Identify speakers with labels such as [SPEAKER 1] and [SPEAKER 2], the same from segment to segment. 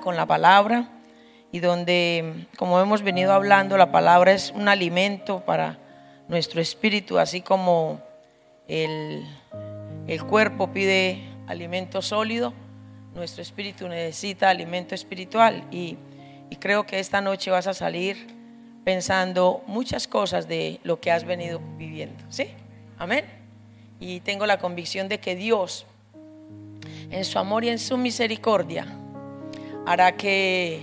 [SPEAKER 1] con la palabra y donde, como hemos venido hablando, la palabra es un alimento para nuestro espíritu, así como el, el cuerpo pide alimento sólido, nuestro espíritu necesita alimento espiritual y, y creo que esta noche vas a salir pensando muchas cosas de lo que has venido viviendo, ¿sí? Amén. Y tengo la convicción de que Dios, en su amor y en su misericordia, hará que,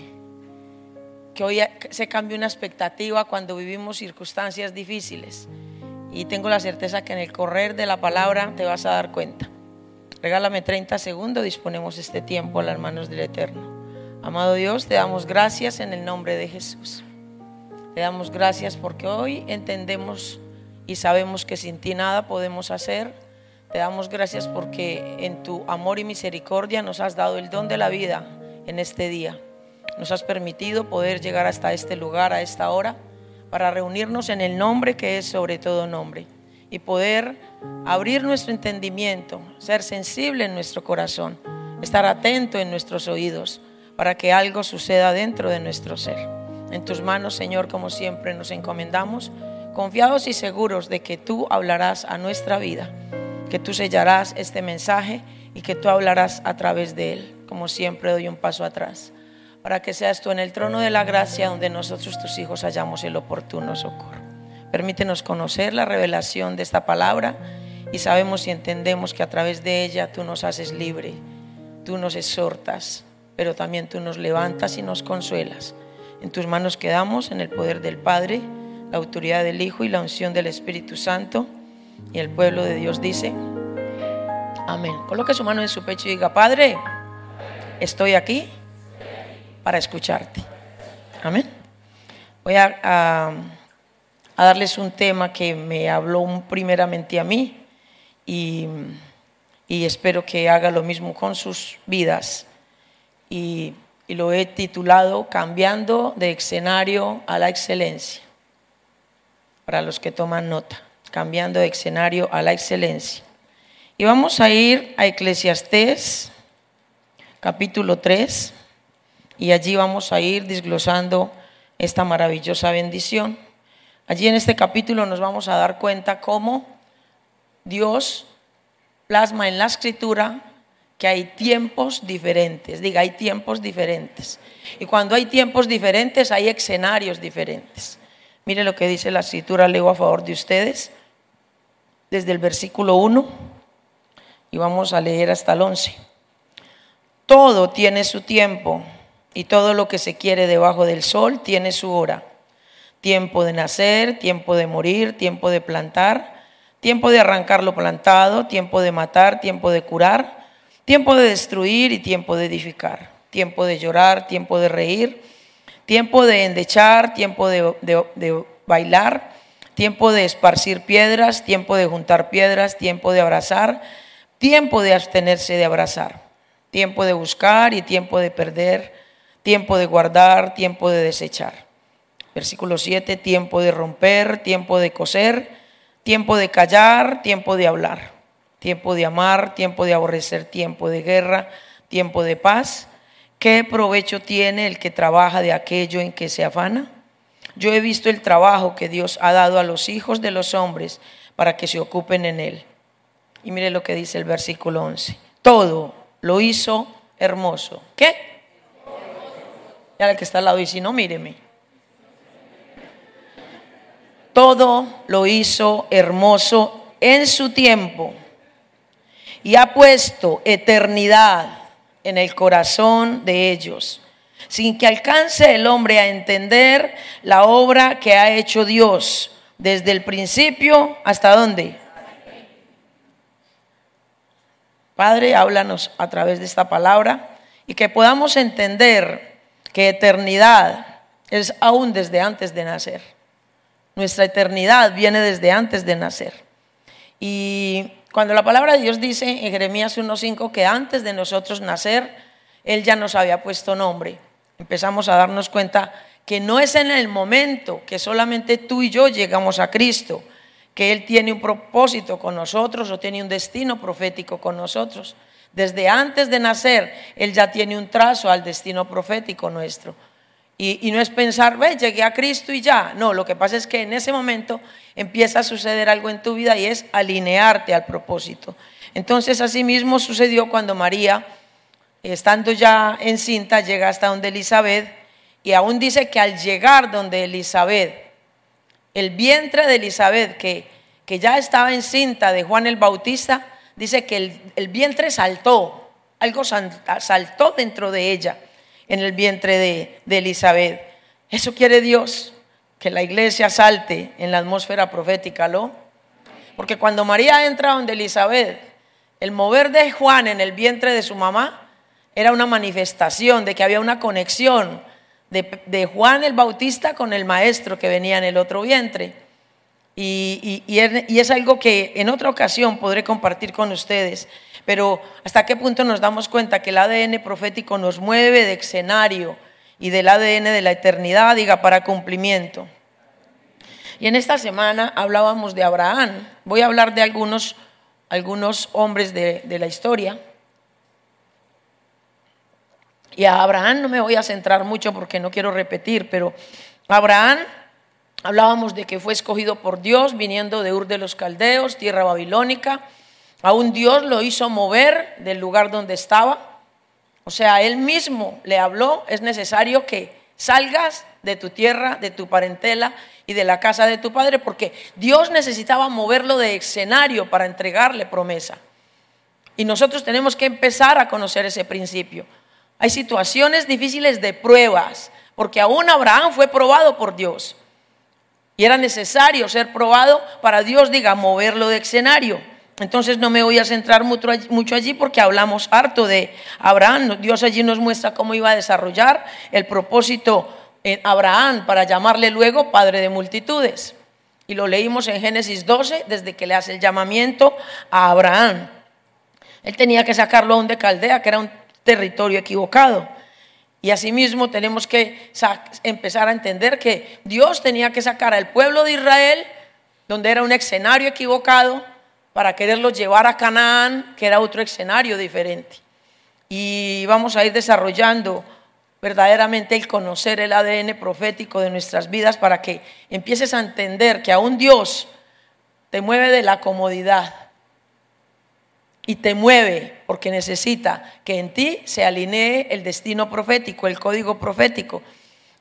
[SPEAKER 1] que hoy se cambie una expectativa cuando vivimos circunstancias difíciles. Y tengo la certeza que en el correr de la palabra te vas a dar cuenta. Regálame 30 segundos, disponemos este tiempo a las manos del Eterno. Amado Dios, te damos gracias en el nombre de Jesús. Te damos gracias porque hoy entendemos y sabemos que sin ti nada podemos hacer. Te damos gracias porque en tu amor y misericordia nos has dado el don de la vida en este día. Nos has permitido poder llegar hasta este lugar, a esta hora, para reunirnos en el nombre que es sobre todo nombre y poder abrir nuestro entendimiento, ser sensible en nuestro corazón, estar atento en nuestros oídos para que algo suceda dentro de nuestro ser. En tus manos, Señor, como siempre nos encomendamos, confiados y seguros de que tú hablarás a nuestra vida, que tú sellarás este mensaje y que tú hablarás a través de él como siempre doy un paso atrás, para que seas tú en el trono de la gracia donde nosotros, tus hijos, hallamos el oportuno socorro. Permítenos conocer la revelación de esta palabra y sabemos y entendemos que a través de ella tú nos haces libre, tú nos exhortas, pero también tú nos levantas y nos consuelas. En tus manos quedamos en el poder del Padre, la autoridad del Hijo y la unción del Espíritu Santo. Y el pueblo de Dios dice, amén. Coloque su mano en su pecho y diga, Padre, estoy aquí para escucharte. Amén. Voy a, darles un tema que me habló primeramente a mí y, espero que haga lo mismo con sus vidas. Y, y lo he titulado Cambiando de escenario a la excelencia. Para los que toman nota, cambiando de escenario a la excelencia. Y vamos a ir a Eclesiastés capítulo 3 y allí vamos a ir desglosando esta maravillosa bendición. Allí en este capítulo nos vamos a dar cuenta cómo Dios plasma en la escritura que hay tiempos diferentes. Diga, hay tiempos diferentes. Y cuando hay tiempos diferentes, hay escenarios diferentes. Mire lo que dice la escritura, leo a favor de ustedes, desde el versículo 1 y vamos a leer hasta el 11. Todo tiene su tiempo y todo lo que se quiere debajo del sol tiene su hora. Tiempo de nacer, tiempo de morir, tiempo de plantar, tiempo de arrancar lo plantado, tiempo de matar, tiempo de curar, tiempo de destruir y tiempo de edificar, tiempo de llorar, tiempo de reír, tiempo de endechar, tiempo de, de bailar, tiempo de esparcir piedras, tiempo de juntar piedras, tiempo de abrazar, tiempo de abstenerse de abrazar tiempo de buscar y tiempo de perder, tiempo de guardar, tiempo de desechar. Versículo 7, tiempo de romper, tiempo de coser, tiempo de callar, tiempo de hablar, tiempo de amar, tiempo de aborrecer, tiempo de guerra, tiempo de paz. ¿Qué provecho tiene el que trabaja de aquello en que se afana? Yo he visto el trabajo que Dios ha dado a los hijos de los hombres para que se ocupen en él. Y mire lo que dice el versículo 11. Todo lo hizo hermoso. ¿Qué? Ya el que está al lado dice, no, míreme. Todo lo hizo hermoso en su tiempo y ha puesto eternidad en el corazón de ellos, sin que alcance el hombre a entender la obra que ha hecho Dios desde el principio hasta dónde? Padre, háblanos a través de esta palabra y que podamos entender que eternidad es aún desde antes de nacer. Nuestra eternidad viene desde antes de nacer. Y cuando la palabra de Dios dice en Jeremías 1.5 que antes de nosotros nacer, Él ya nos había puesto nombre, empezamos a darnos cuenta que no es en el momento que solamente tú y yo llegamos a Cristo, que Él tiene un propósito con nosotros o tiene un destino profético con nosotros. Desde antes de nacer, Él ya tiene un trazo al destino profético nuestro. Y, no es pensar, ve, llegué a Cristo y ya. No, lo que pasa es que en ese momento empieza a suceder algo en tu vida y es alinearte al propósito. Entonces, así mismo sucedió cuando María, estando ya encinta, llega hasta donde Elizabeth y aún dice que al llegar donde Elizabeth, el vientre de Elizabeth, que, que ya estaba encinta de Juan el Bautista, dice que el, vientre saltó, algo saltó dentro de ella, en el vientre de, de Elizabeth. Eso quiere Dios, que la iglesia salte en la atmósfera profética, ¿lo? Porque cuando María entra donde Elizabeth, el mover de Juan en el vientre de su mamá era una manifestación de que había una conexión de, Juan el Bautista con el maestro que venía en el otro vientre. Y, y, es algo que en otra ocasión podré compartir con ustedes. Pero hasta qué punto nos damos cuenta que el ADN profético nos mueve de escenario y del ADN de la eternidad, diga, para cumplimiento. Y en esta semana hablábamos de Abraham. Voy a hablar de algunos, algunos hombres de, de la historia. Y a Abraham no me voy a centrar mucho porque no quiero repetir, pero Abraham hablábamos de que fue escogido por Dios viniendo de Ur de los Caldeos, tierra babilónica. Aún Dios lo hizo mover del lugar donde estaba. O sea, él mismo le habló, es necesario que salgas de tu tierra, de tu parentela y de la casa de tu padre, porque Dios necesitaba moverlo de escenario para entregarle promesa. Y nosotros tenemos que empezar a conocer ese principio. Hay situaciones difíciles de pruebas, porque aún Abraham fue probado por Dios. Y era necesario ser probado para Dios, diga, moverlo de escenario. Entonces no me voy a centrar mucho allí porque hablamos harto de Abraham. Dios allí nos muestra cómo iba a desarrollar el propósito en Abraham para llamarle luego padre de multitudes. Y lo leímos en Génesis 12 desde que le hace el llamamiento a Abraham. Él tenía que sacarlo aún de Caldea, que era un territorio equivocado. Y asimismo tenemos que empezar a entender que Dios tenía que sacar al pueblo de Israel, donde era un escenario equivocado, para quererlo llevar a Canaán, que era otro escenario diferente. Y vamos a ir desarrollando verdaderamente el conocer el ADN profético de nuestras vidas para que empieces a entender que aún Dios te mueve de la comodidad y te mueve porque necesita que en ti se alinee el destino profético, el código profético.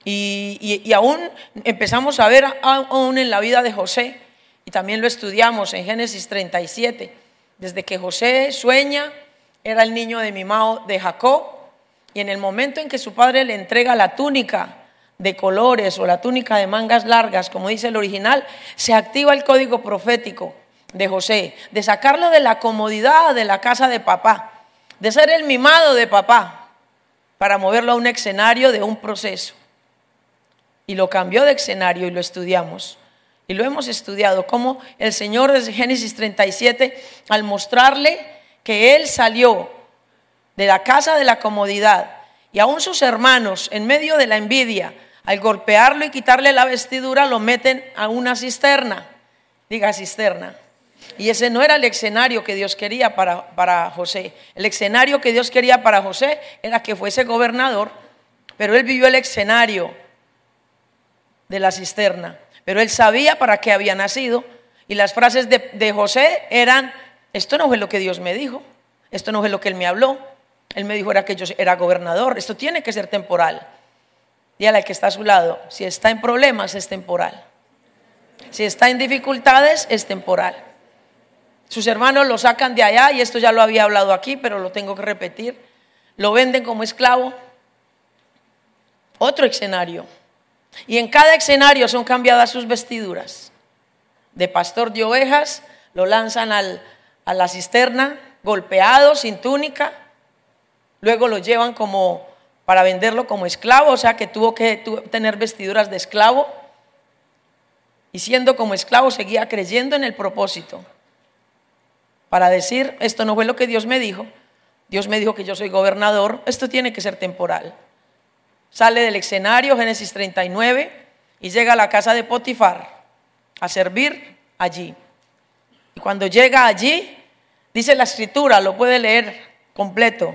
[SPEAKER 1] Y, aún empezamos a ver aún en la vida de José, y también lo estudiamos en Génesis 37, desde que José sueña, era el niño de mimado de Jacob, y en el momento en que su padre le entrega la túnica de colores o la túnica de mangas largas, como dice el original, se activa el código profético de José, de sacarlo de la comodidad de la casa de papá, de ser el mimado de papá, para moverlo a un escenario de un proceso. Y lo cambió de escenario y lo estudiamos. Y lo hemos estudiado, como el Señor desde Génesis 37, al mostrarle que Él salió de la casa de la comodidad y aún sus hermanos, en medio de la envidia, al golpearlo y quitarle la vestidura, lo meten a una cisterna. Diga cisterna. Y ese no era el escenario que Dios quería para, para José. El escenario que Dios quería para José era que fuese gobernador, pero él vivió el escenario de la cisterna. Pero él sabía para qué había nacido. Y las frases de, de José eran, esto no fue lo que Dios me dijo, esto no fue lo que él me habló. Él me dijo era que yo era gobernador, esto tiene que ser temporal. Dígale al que está a su lado, si está en problemas es temporal. Si está en dificultades es temporal. Sus hermanos lo sacan de allá, y esto ya lo había hablado aquí, pero lo tengo que repetir. Lo venden como esclavo. Otro escenario. Y en cada escenario son cambiadas sus vestiduras. De pastor de ovejas, lo lanzan a la cisterna, golpeado, sin túnica. Luego lo llevan como para venderlo como esclavo, o sea que tuvo que tener vestiduras de esclavo. Y siendo como esclavo seguía creyendo en el propósito para decir, esto no fue lo que Dios me dijo, Dios me dijo que yo soy gobernador, esto tiene que ser temporal. Sale del escenario, Génesis 39, y llega a la casa de Potifar a servir allí. Y cuando llega allí, dice la escritura, lo puede leer completo.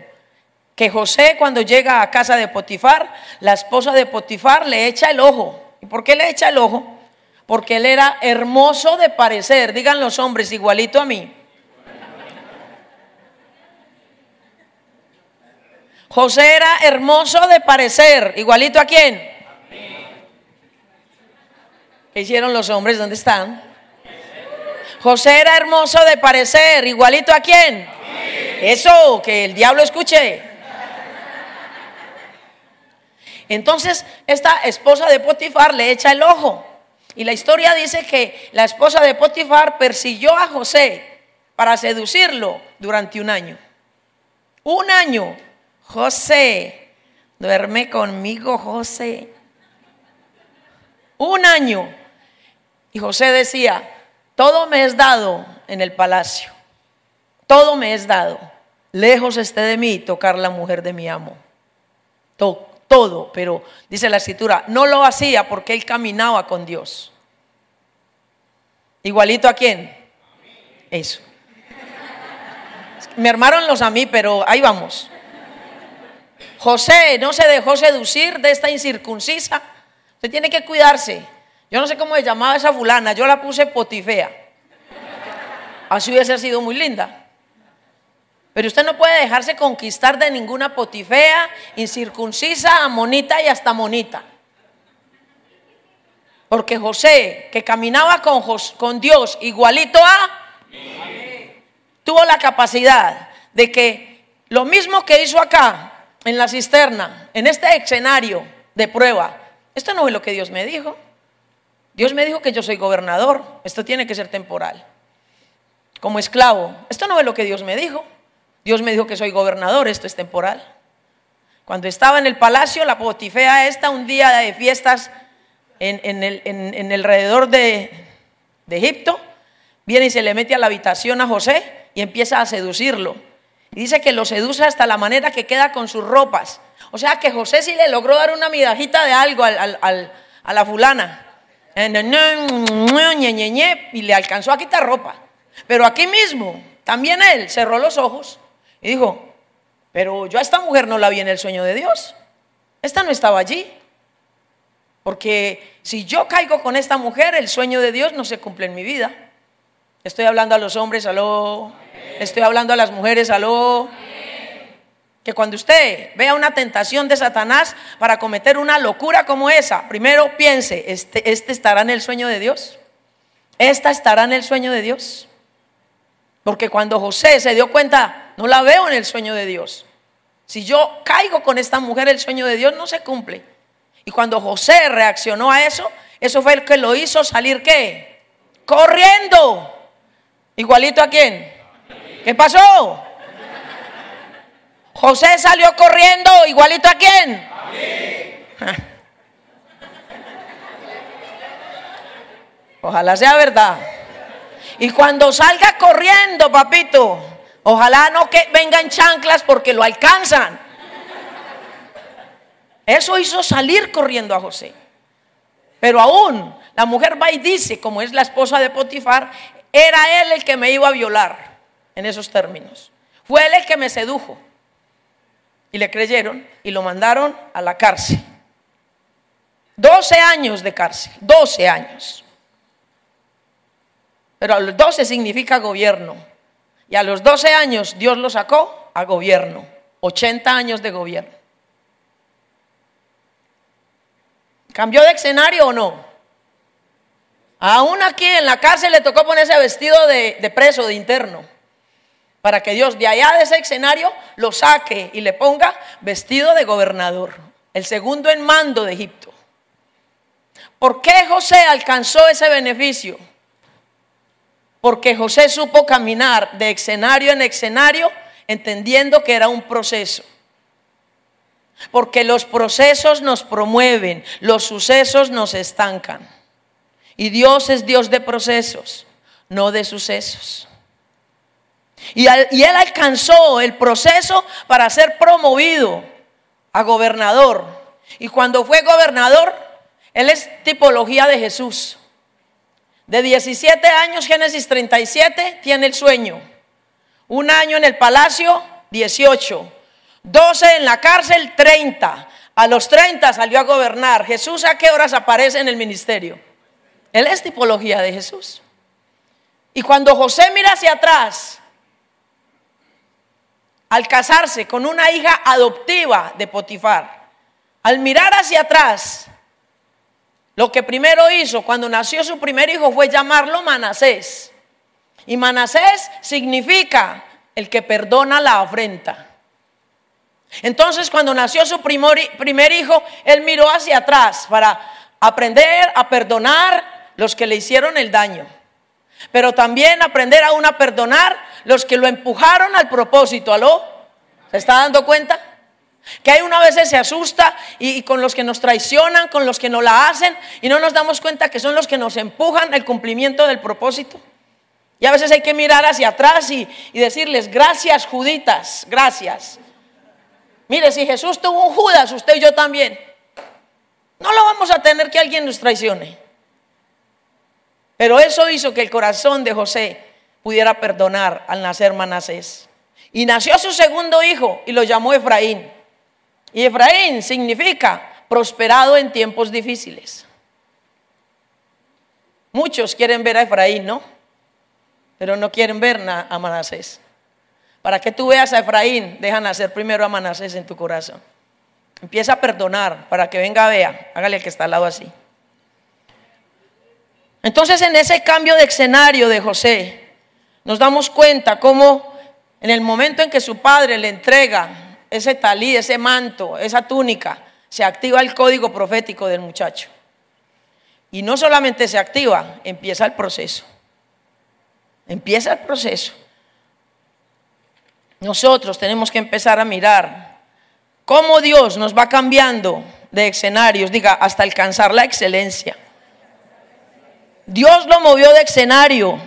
[SPEAKER 1] Que José cuando llega a casa de Potifar, la esposa de Potifar le echa el ojo. ¿Y por qué le echa el ojo? Porque él era hermoso de parecer, digan los hombres, igualito a mí. José era hermoso de parecer, igualito a quién. ¿Qué hicieron los hombres? ¿Dónde están? José era hermoso de parecer, igualito a quién. Eso, que el diablo escuche. Entonces, esta esposa de Potifar le echa el ojo. Y la historia dice que la esposa de Potifar persiguió a José para seducirlo durante un año. Un año. José, duerme conmigo, José. Un año. Y José decía, todo me es dado en el palacio. Todo me es dado. Lejos esté de mí tocar la mujer de mi amo. Todo todo, pero dice la escritura, no lo hacía porque él caminaba con Dios. Igualito a quién? Eso. Me armaron los a mí, pero ahí vamos. José no se dejó seducir de esta incircuncisa. Usted tiene que cuidarse. Yo no sé cómo se llamaba esa fulana, yo la puse potifea. Así hubiese sido muy linda. Pero usted no puede dejarse conquistar de ninguna potifea, incircuncisa, amonita y hasta monita. Porque José, que caminaba con, con Dios igualito a, tuvo la capacidad de que lo mismo que hizo acá, en la cisterna, en este escenario de prueba, esto no es lo que Dios me dijo. Dios me dijo que yo soy gobernador, esto tiene que ser temporal. Como esclavo, esto no es lo que Dios me dijo. Dios me dijo que soy gobernador, esto es temporal. Cuando estaba en el palacio, la potifea esta, un día de fiestas en, el, en, alrededor de, de Egipto, viene y se le mete a la habitación a José y empieza a seducirlo. Y dice que lo seduce hasta la manera que queda con sus ropas. O sea que José sí le logró dar una midajita de algo a la fulana. Y le alcanzó a quitar ropa. Pero aquí mismo, también él cerró los ojos y dijo, pero yo a esta mujer no la vi en el sueño de Dios. Esta no estaba allí. Porque si yo caigo con esta mujer, el sueño de Dios no se cumple en mi vida. Estoy hablando a los hombres, aló. Estoy hablando a las mujeres, aló. Que cuando usted vea una tentación de Satanás para cometer una locura como esa, primero piense, ¿este, este estará en el sueño de Dios? ¿Esta estará en el sueño de Dios? Porque cuando José se dio cuenta no la veo en el sueño de Dios. Si yo caigo con esta mujer, el sueño de Dios no se cumple. Y cuando José reaccionó a eso, eso fue el que lo hizo salir qué? Corriendo. Igualito a quién? ¿Qué pasó? José salió corriendo, igualito a quién? Ojalá sea verdad. Y cuando salga corriendo, papito, Ojalá no que vengan chanclas porque lo alcanzan. Eso hizo salir corriendo a José. Pero aún la mujer va y dice, como es la esposa de Potifar, era él el que me iba a violar en esos términos. Fue él el que me sedujo. Y le creyeron y lo mandaron a la cárcel. 12 años de cárcel, 12 años. Pero a los 12 significa gobierno. Y a los 12 años Dios lo sacó a gobierno, 80 años de gobierno. ¿Cambió de escenario o no? Aún aquí en la cárcel le tocó ponerse vestido de, de preso, de interno, para que Dios de allá de ese escenario lo saque y le ponga vestido de gobernador, el segundo en mando de Egipto. ¿Por qué José alcanzó ese beneficio? Porque José supo caminar de escenario en escenario entendiendo que era un proceso. Porque los procesos nos promueven, los sucesos nos estancan. Y Dios es Dios de procesos, no de sucesos. Y, él alcanzó el proceso para ser promovido a gobernador. Y cuando fue gobernador, él es tipología de Jesús. De 17 años, Génesis 37, tiene el sueño. Un año en el palacio 18. 12 en la cárcel, 30. A los 30 salió a gobernar. Jesús a qué horas aparece en el ministerio? Él es tipología de Jesús. Y cuando José mira hacia atrás, al casarse con una hija adoptiva de Potifar, al mirar hacia atrás, lo que primero hizo cuando nació su primer hijo fue llamarlo Manasés. Y Manasés significa el que perdona la afrenta. Entonces cuando nació su primer, hijo, él miró hacia atrás para aprender a perdonar los que le hicieron el daño. Pero también aprender a perdonar los que lo empujaron al propósito. ¿Aló? ¿Se está dando cuenta? Que hay una vez se asusta y, con los que nos traicionan, con los que no la hacen y no nos damos cuenta que son los que nos empujan al cumplimiento del propósito. Y a veces hay que mirar hacia atrás y, y decirles, gracias Juditas, gracias. Mire, si Jesús tuvo un Judas, usted y yo también. No lo vamos a tener que alguien nos traicione. Pero eso hizo que el corazón de José pudiera perdonar al nacer Manasés. Y nació su segundo hijo y lo llamó Efraín. Y Efraín significa prosperado en tiempos difíciles. Muchos quieren ver a Efraín, ¿no? Pero no quieren ver a Manasés. Para que tú veas a Efraín, deja nacer primero a Manasés en tu corazón. Empieza a perdonar para que venga a vea. Hágale el que está al lado así. Entonces en ese cambio de escenario de José, nos damos cuenta cómo en el momento en que su padre le entrega ese talí, ese manto, esa túnica, se activa el código profético del muchacho. Y no solamente se activa, empieza el proceso. Empieza el proceso. Nosotros tenemos que empezar a mirar cómo Dios nos va cambiando de escenarios, diga, hasta alcanzar la excelencia. Dios lo movió de escenario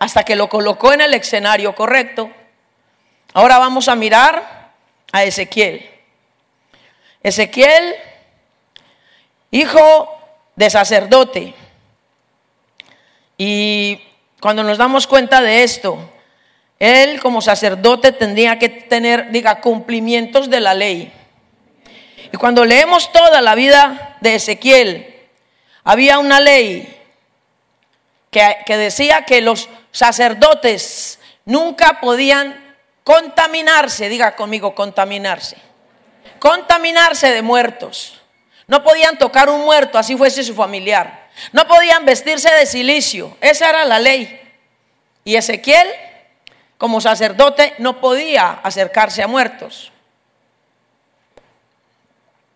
[SPEAKER 1] hasta que lo colocó en el escenario correcto. Ahora vamos a mirar a Ezequiel. Ezequiel, hijo de sacerdote. Y cuando nos damos cuenta de esto, él como sacerdote tendría que tener, diga, cumplimientos de la ley. Y cuando leemos toda la vida de Ezequiel, había una ley que, decía que los sacerdotes nunca podían contaminarse, diga conmigo, contaminarse. Contaminarse de muertos. No podían tocar un muerto, así fuese su familiar. No podían vestirse de silicio. Esa era la ley. Y Ezequiel como sacerdote no podía acercarse a muertos.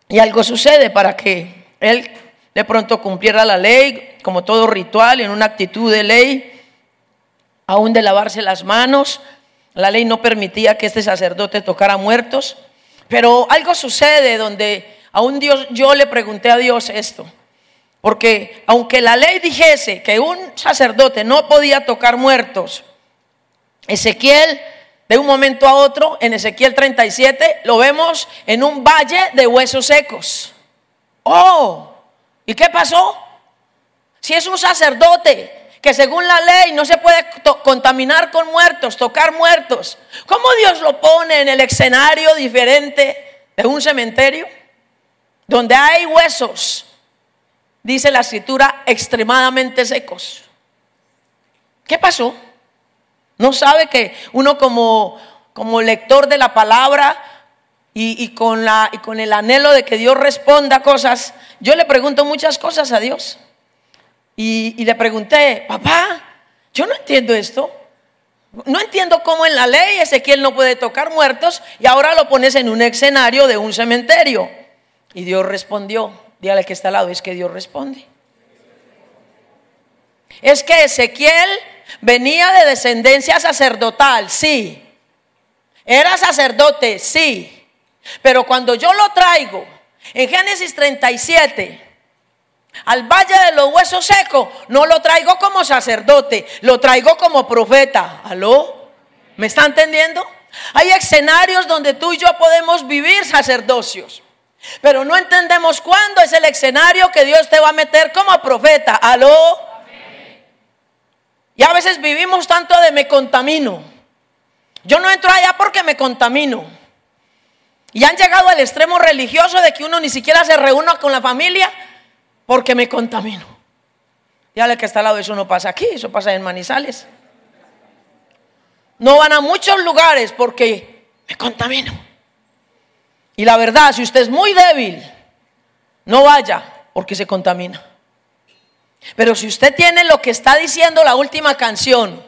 [SPEAKER 1] Y algo sucede para que él de pronto cumpliera la ley, como todo ritual, en una actitud de ley, aún de lavarse las manos. La ley no permitía que este sacerdote tocara muertos. Pero algo sucede donde aún Dios, yo le pregunté a Dios esto. Porque aunque la ley dijese que un sacerdote no podía tocar muertos, Ezequiel, de un momento a otro, en Ezequiel 37, lo vemos en un valle de huesos secos. Oh, ¿y qué pasó? Si es un sacerdote que según la ley no se puede contaminar con muertos, tocar muertos, ¿cómo Dios lo pone en el escenario diferente de un cementerio? Donde hay huesos, dice la escritura, extremadamente secos. ¿Qué pasó? No sabe que uno como, como lector de la palabra y, con el anhelo de que Dios responda cosas, yo le pregunto muchas cosas a Dios. Y, y le pregunté, papá, yo no entiendo esto. No entiendo cómo en la ley Ezequiel no puede tocar muertos y ahora lo pones en un escenario de un cementerio. Y Dios respondió, dígale que está al lado, es que Dios responde. Es que Ezequiel Venía de descendencia sacerdotal, sí. Era sacerdote, sí. Pero cuando yo lo traigo en Génesis 37 al valle de los huesos secos, no lo traigo como sacerdote, lo traigo como profeta. ¿Aló? ¿Me está entendiendo? Hay escenarios donde tú y yo podemos vivir sacerdocios. Pero no entendemos cuándo es el escenario que Dios te va a meter como profeta. ¿Aló? Y a veces vivimos tanto de me contamino. Yo no entro allá porque me contamino. Y han llegado al extremo religioso de que uno ni siquiera se reúna con la familia porque me contamino. Dígale que está al lado, eso no pasa aquí, eso pasa en Manizales. No van a muchos lugares porque me contamino. Y la verdad, si usted es muy débil, no vaya porque se contamina. Pero si usted tiene lo que está diciendo la última canción,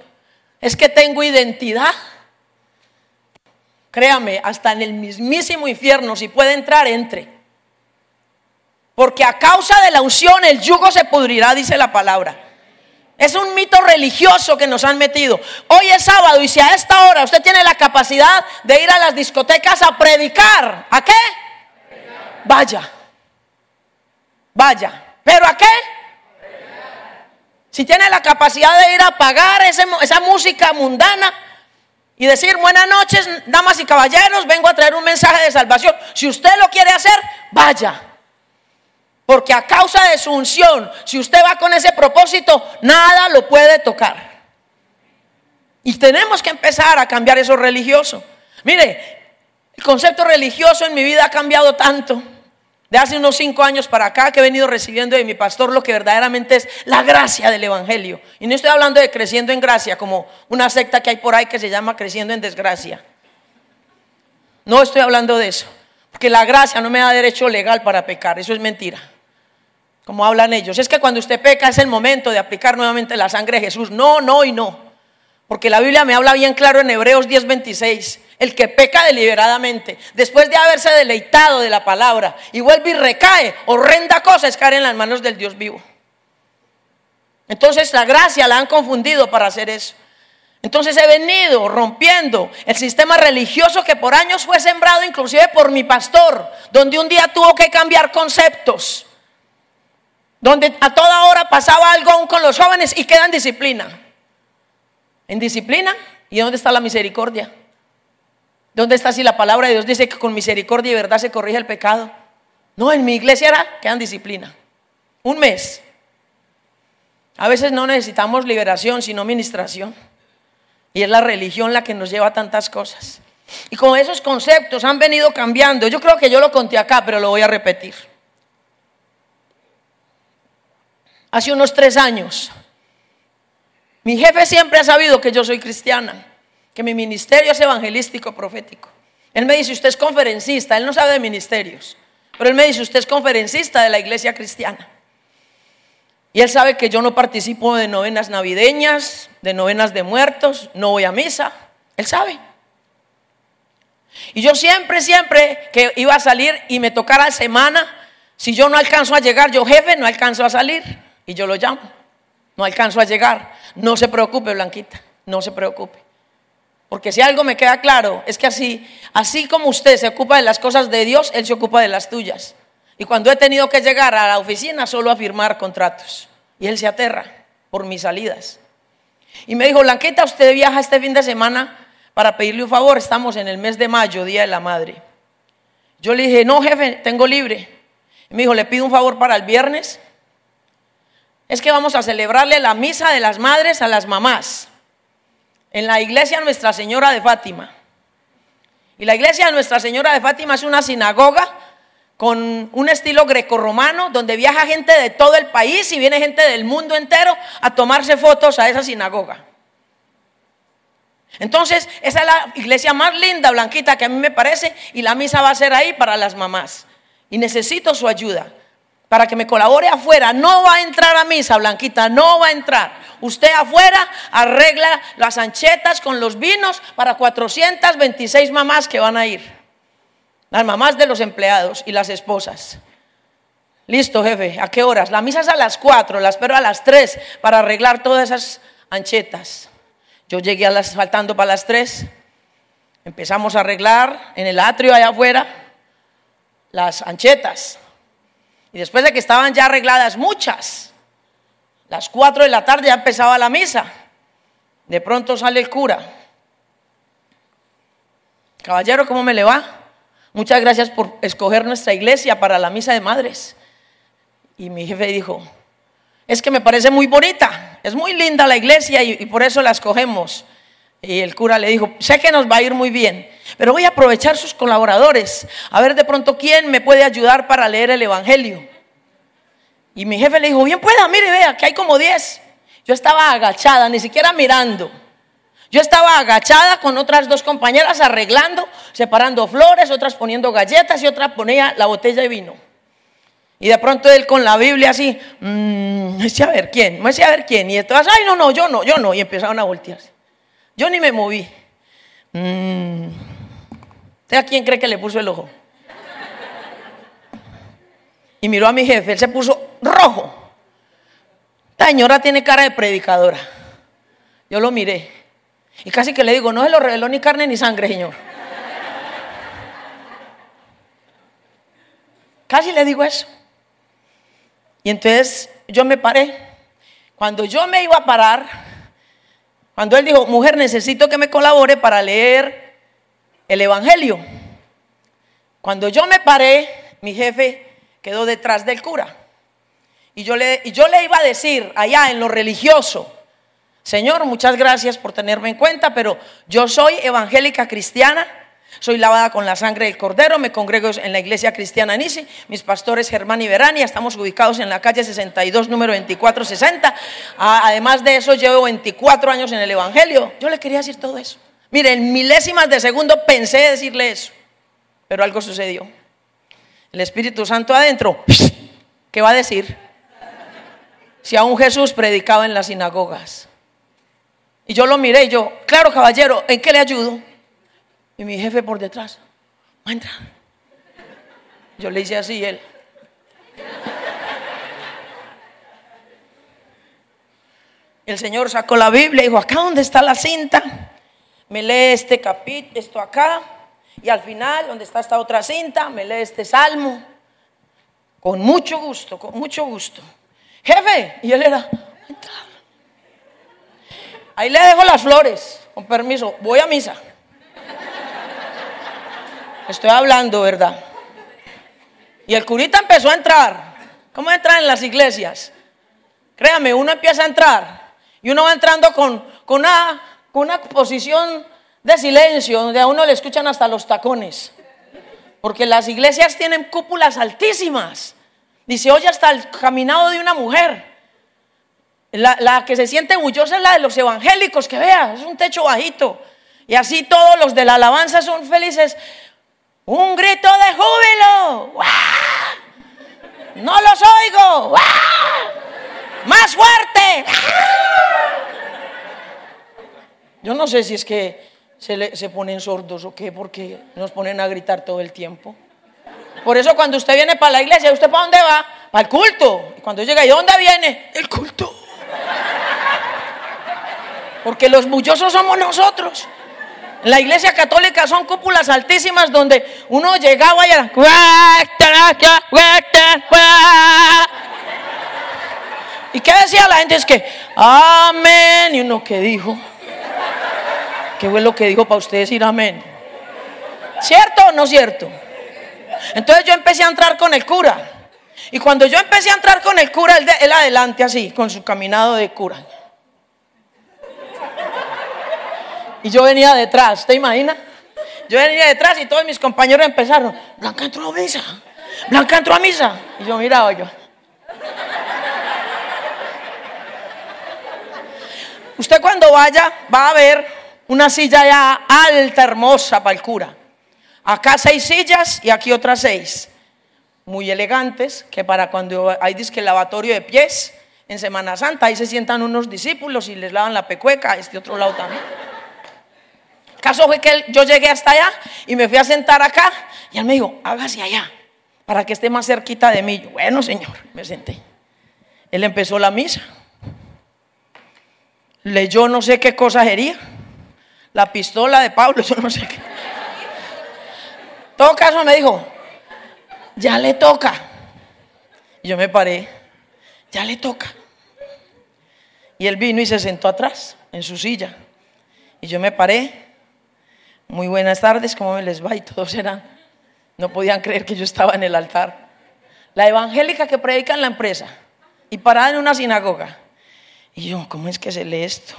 [SPEAKER 1] es que tengo identidad. Créame, hasta en el mismísimo infierno, si puede entrar, entre. Porque a causa de la unción el yugo se pudrirá, dice la palabra. Es un mito religioso que nos han metido. Hoy es sábado y si a esta hora usted tiene la capacidad de ir a las discotecas a predicar, ¿a qué? Vaya. Vaya. ¿Pero a qué? Si tiene la capacidad de ir a pagar esa música mundana y decir buenas noches, damas y caballeros, vengo a traer un mensaje de salvación. Si usted lo quiere hacer, vaya. Porque a causa de su unción, si usted va con ese propósito, nada lo puede tocar. Y tenemos que empezar a cambiar eso religioso. Mire, el concepto religioso en mi vida ha cambiado tanto. De hace unos cinco años para acá que he venido recibiendo de mi pastor lo que verdaderamente es la gracia del Evangelio. Y no estoy hablando de creciendo en gracia como una secta que hay por ahí que se llama creciendo en desgracia. No estoy hablando de eso. Porque la gracia no me da derecho legal para pecar. Eso es mentira como hablan ellos. Es que cuando usted peca es el momento de aplicar nuevamente la sangre de Jesús. No, no y no. Porque la Biblia me habla bien claro en Hebreos 10:26. El que peca deliberadamente, después de haberse deleitado de la palabra y vuelve y recae, horrenda cosa es caer en las manos del Dios vivo. Entonces la gracia la han confundido para hacer eso. Entonces he venido rompiendo el sistema religioso que por años fue sembrado inclusive por mi pastor, donde un día tuvo que cambiar conceptos donde a toda hora pasaba algo con los jóvenes y queda en disciplina. En disciplina, ¿y dónde está la misericordia? ¿Dónde está si la palabra de Dios dice que con misericordia y verdad se corrige el pecado? No, en mi iglesia era, quedan disciplina. Un mes. A veces no necesitamos liberación, sino ministración. Y es la religión la que nos lleva a tantas cosas. Y con esos conceptos han venido cambiando. Yo creo que yo lo conté acá, pero lo voy a repetir. hace unos tres años. Mi jefe siempre ha sabido que yo soy cristiana, que mi ministerio es evangelístico profético. Él me dice, usted es conferencista, él no sabe de ministerios, pero él me dice, usted es conferencista de la iglesia cristiana. Y él sabe que yo no participo de novenas navideñas, de novenas de muertos, no voy a misa, él sabe. Y yo siempre, siempre que iba a salir y me tocara semana, si yo no alcanzo a llegar, yo jefe, no alcanzo a salir y yo lo llamo. No alcanzo a llegar. No se preocupe, Blanquita, no se preocupe. Porque si algo me queda claro, es que así, así como usted se ocupa de las cosas de Dios, Él se ocupa de las tuyas. Y cuando he tenido que llegar a la oficina solo a firmar contratos, y Él se aterra por mis salidas. Y me dijo, Blanquita, usted viaja este fin de semana para pedirle un favor, estamos en el mes de mayo, Día de la Madre. Yo le dije, no, jefe, tengo libre. Me dijo, le pido un favor para el viernes es que vamos a celebrarle la misa de las madres a las mamás en la iglesia Nuestra Señora de Fátima. Y la iglesia de Nuestra Señora de Fátima es una sinagoga con un estilo grecorromano donde viaja gente de todo el país y viene gente del mundo entero a tomarse fotos a esa sinagoga. Entonces, esa es la iglesia más linda, blanquita, que a mí me parece, y la misa va a ser ahí para las mamás. Y necesito su ayuda para que me colabore afuera. No va a entrar a misa, Blanquita, no va a entrar. Usted afuera arregla las anchetas con los vinos para 426 mamás que van a ir. Las mamás de los empleados y las esposas. Listo, jefe. ¿A qué horas? La misa es a las 4, la espero a las 3 para arreglar todas esas anchetas. Yo llegué a las, faltando para las 3. Empezamos a arreglar en el atrio allá afuera las anchetas. Y después de que estaban ya arregladas muchas, las cuatro de la tarde ya empezaba la misa. De pronto sale el cura. Caballero, ¿cómo me le va? Muchas gracias por escoger nuestra iglesia para la misa de madres. Y mi jefe dijo, es que me parece muy bonita, es muy linda la iglesia y, por eso la escogemos. Y el cura le dijo, sé que nos va a ir muy bien, pero voy a aprovechar sus colaboradores, a ver de pronto quién me puede ayudar para leer el Evangelio. Y mi jefe le dijo, bien pueda, mire, vea, que hay como 10. Yo estaba agachada, ni siquiera mirando. Yo estaba agachada con otras dos compañeras arreglando, separando flores, otras poniendo galletas y otra ponía la botella de vino. Y de pronto él con la Biblia así, mmm, a ver quién, me a ver quién. Y todas, ay, no, no, yo no, yo no. Y empezaron a voltearse. Yo ni me moví. Mm. a quién cree que le puso el ojo? Y miró a mi jefe, él se puso rojo. Esta señora tiene cara de predicadora. Yo lo miré. Y casi que le digo, no se lo reveló ni carne ni sangre, señor. Casi le digo eso. Y entonces yo me paré. Cuando yo me iba a parar, cuando él dijo, mujer, necesito que me colabore para leer el Evangelio. Cuando yo me paré, mi jefe quedó detrás del cura. Y yo le, iba a decir allá en lo religioso, Señor, muchas gracias por tenerme en cuenta, pero yo soy evangélica cristiana soy lavada con la sangre del Cordero, me congrego en la iglesia cristiana Nisi, mis pastores Germán y Verania, estamos ubicados en la calle 62, número 2460. Además de eso, llevo 24 años en el Evangelio. Yo le quería decir todo eso. Mire, en milésimas de segundo pensé decirle eso, pero algo sucedió. El Espíritu Santo adentro, ¿qué va a decir? Si aún Jesús predicaba en las sinagogas. Y yo lo miré y yo, claro caballero, ¿en qué le ayudo? Y mi jefe por detrás, va a entrar. Yo le hice así y él. El Señor sacó la Biblia y dijo, acá donde está la cinta, me lee este capítulo, esto acá, y al final, donde está esta otra cinta, me lee este salmo. Con mucho gusto, con mucho gusto. Jefe, y él era, ahí le dejo las flores, con permiso, voy a misa. Estoy hablando, ¿verdad? Y el curita empezó a entrar. ¿Cómo entrar en las iglesias? Créame, uno empieza a entrar y uno va entrando con, con, una, con una posición de silencio, donde a uno le escuchan hasta los tacones. Porque las iglesias tienen cúpulas altísimas. Se oye hasta el caminado de una mujer. La, la, que se siente orgullosa es la de los evangélicos, que vea, es un techo bajito. Y así todos los de la alabanza son felices un grito de júbilo. No los oigo. Más fuerte. Yo no sé si es que se, se ponen sordos o qué, porque nos ponen a gritar todo el tiempo. Por eso cuando usted viene para la iglesia, ¿usted para dónde va? Para el culto. Y cuando llega, ¿y dónde viene? El culto. Porque los bullosos somos nosotros. La iglesia católica son cúpulas altísimas donde uno llegaba y era. ¿Y qué decía la gente? Es que, amén. Y uno, ¿qué dijo? ¿Qué fue lo que dijo para usted decir amén? ¿Cierto o no cierto? Entonces yo empecé a entrar con el cura. Y cuando yo empecé a entrar con el cura, él adelante así, con su caminado de cura. Y yo venía detrás, ¿te imaginas? Yo venía detrás y todos mis compañeros empezaron, Blanca entró a misa, Blanca entró a misa. Y yo miraba yo. Usted cuando vaya va a ver una silla ya alta, hermosa para el cura. Acá seis sillas y aquí otras seis. Muy elegantes, que para cuando hay disque lavatorio de pies en Semana Santa, ahí se sientan unos discípulos y les lavan la pecueca, este otro lado también caso fue que yo llegué hasta allá y me fui a sentar acá y él me dijo, hágase allá para que esté más cerquita de mí. bueno, señor, me senté. Él empezó la misa. Leyó no sé qué cosa sería. La pistola de Pablo, yo no sé qué. todo caso me dijo, ya le toca. Y yo me paré, ya le toca. Y él vino y se sentó atrás, en su silla. Y yo me paré muy buenas tardes, ¿cómo me les va? Y todos eran, no podían creer que yo estaba en el altar. La evangélica que predica en la empresa y parada en una sinagoga. Y yo, ¿cómo es que se lee esto?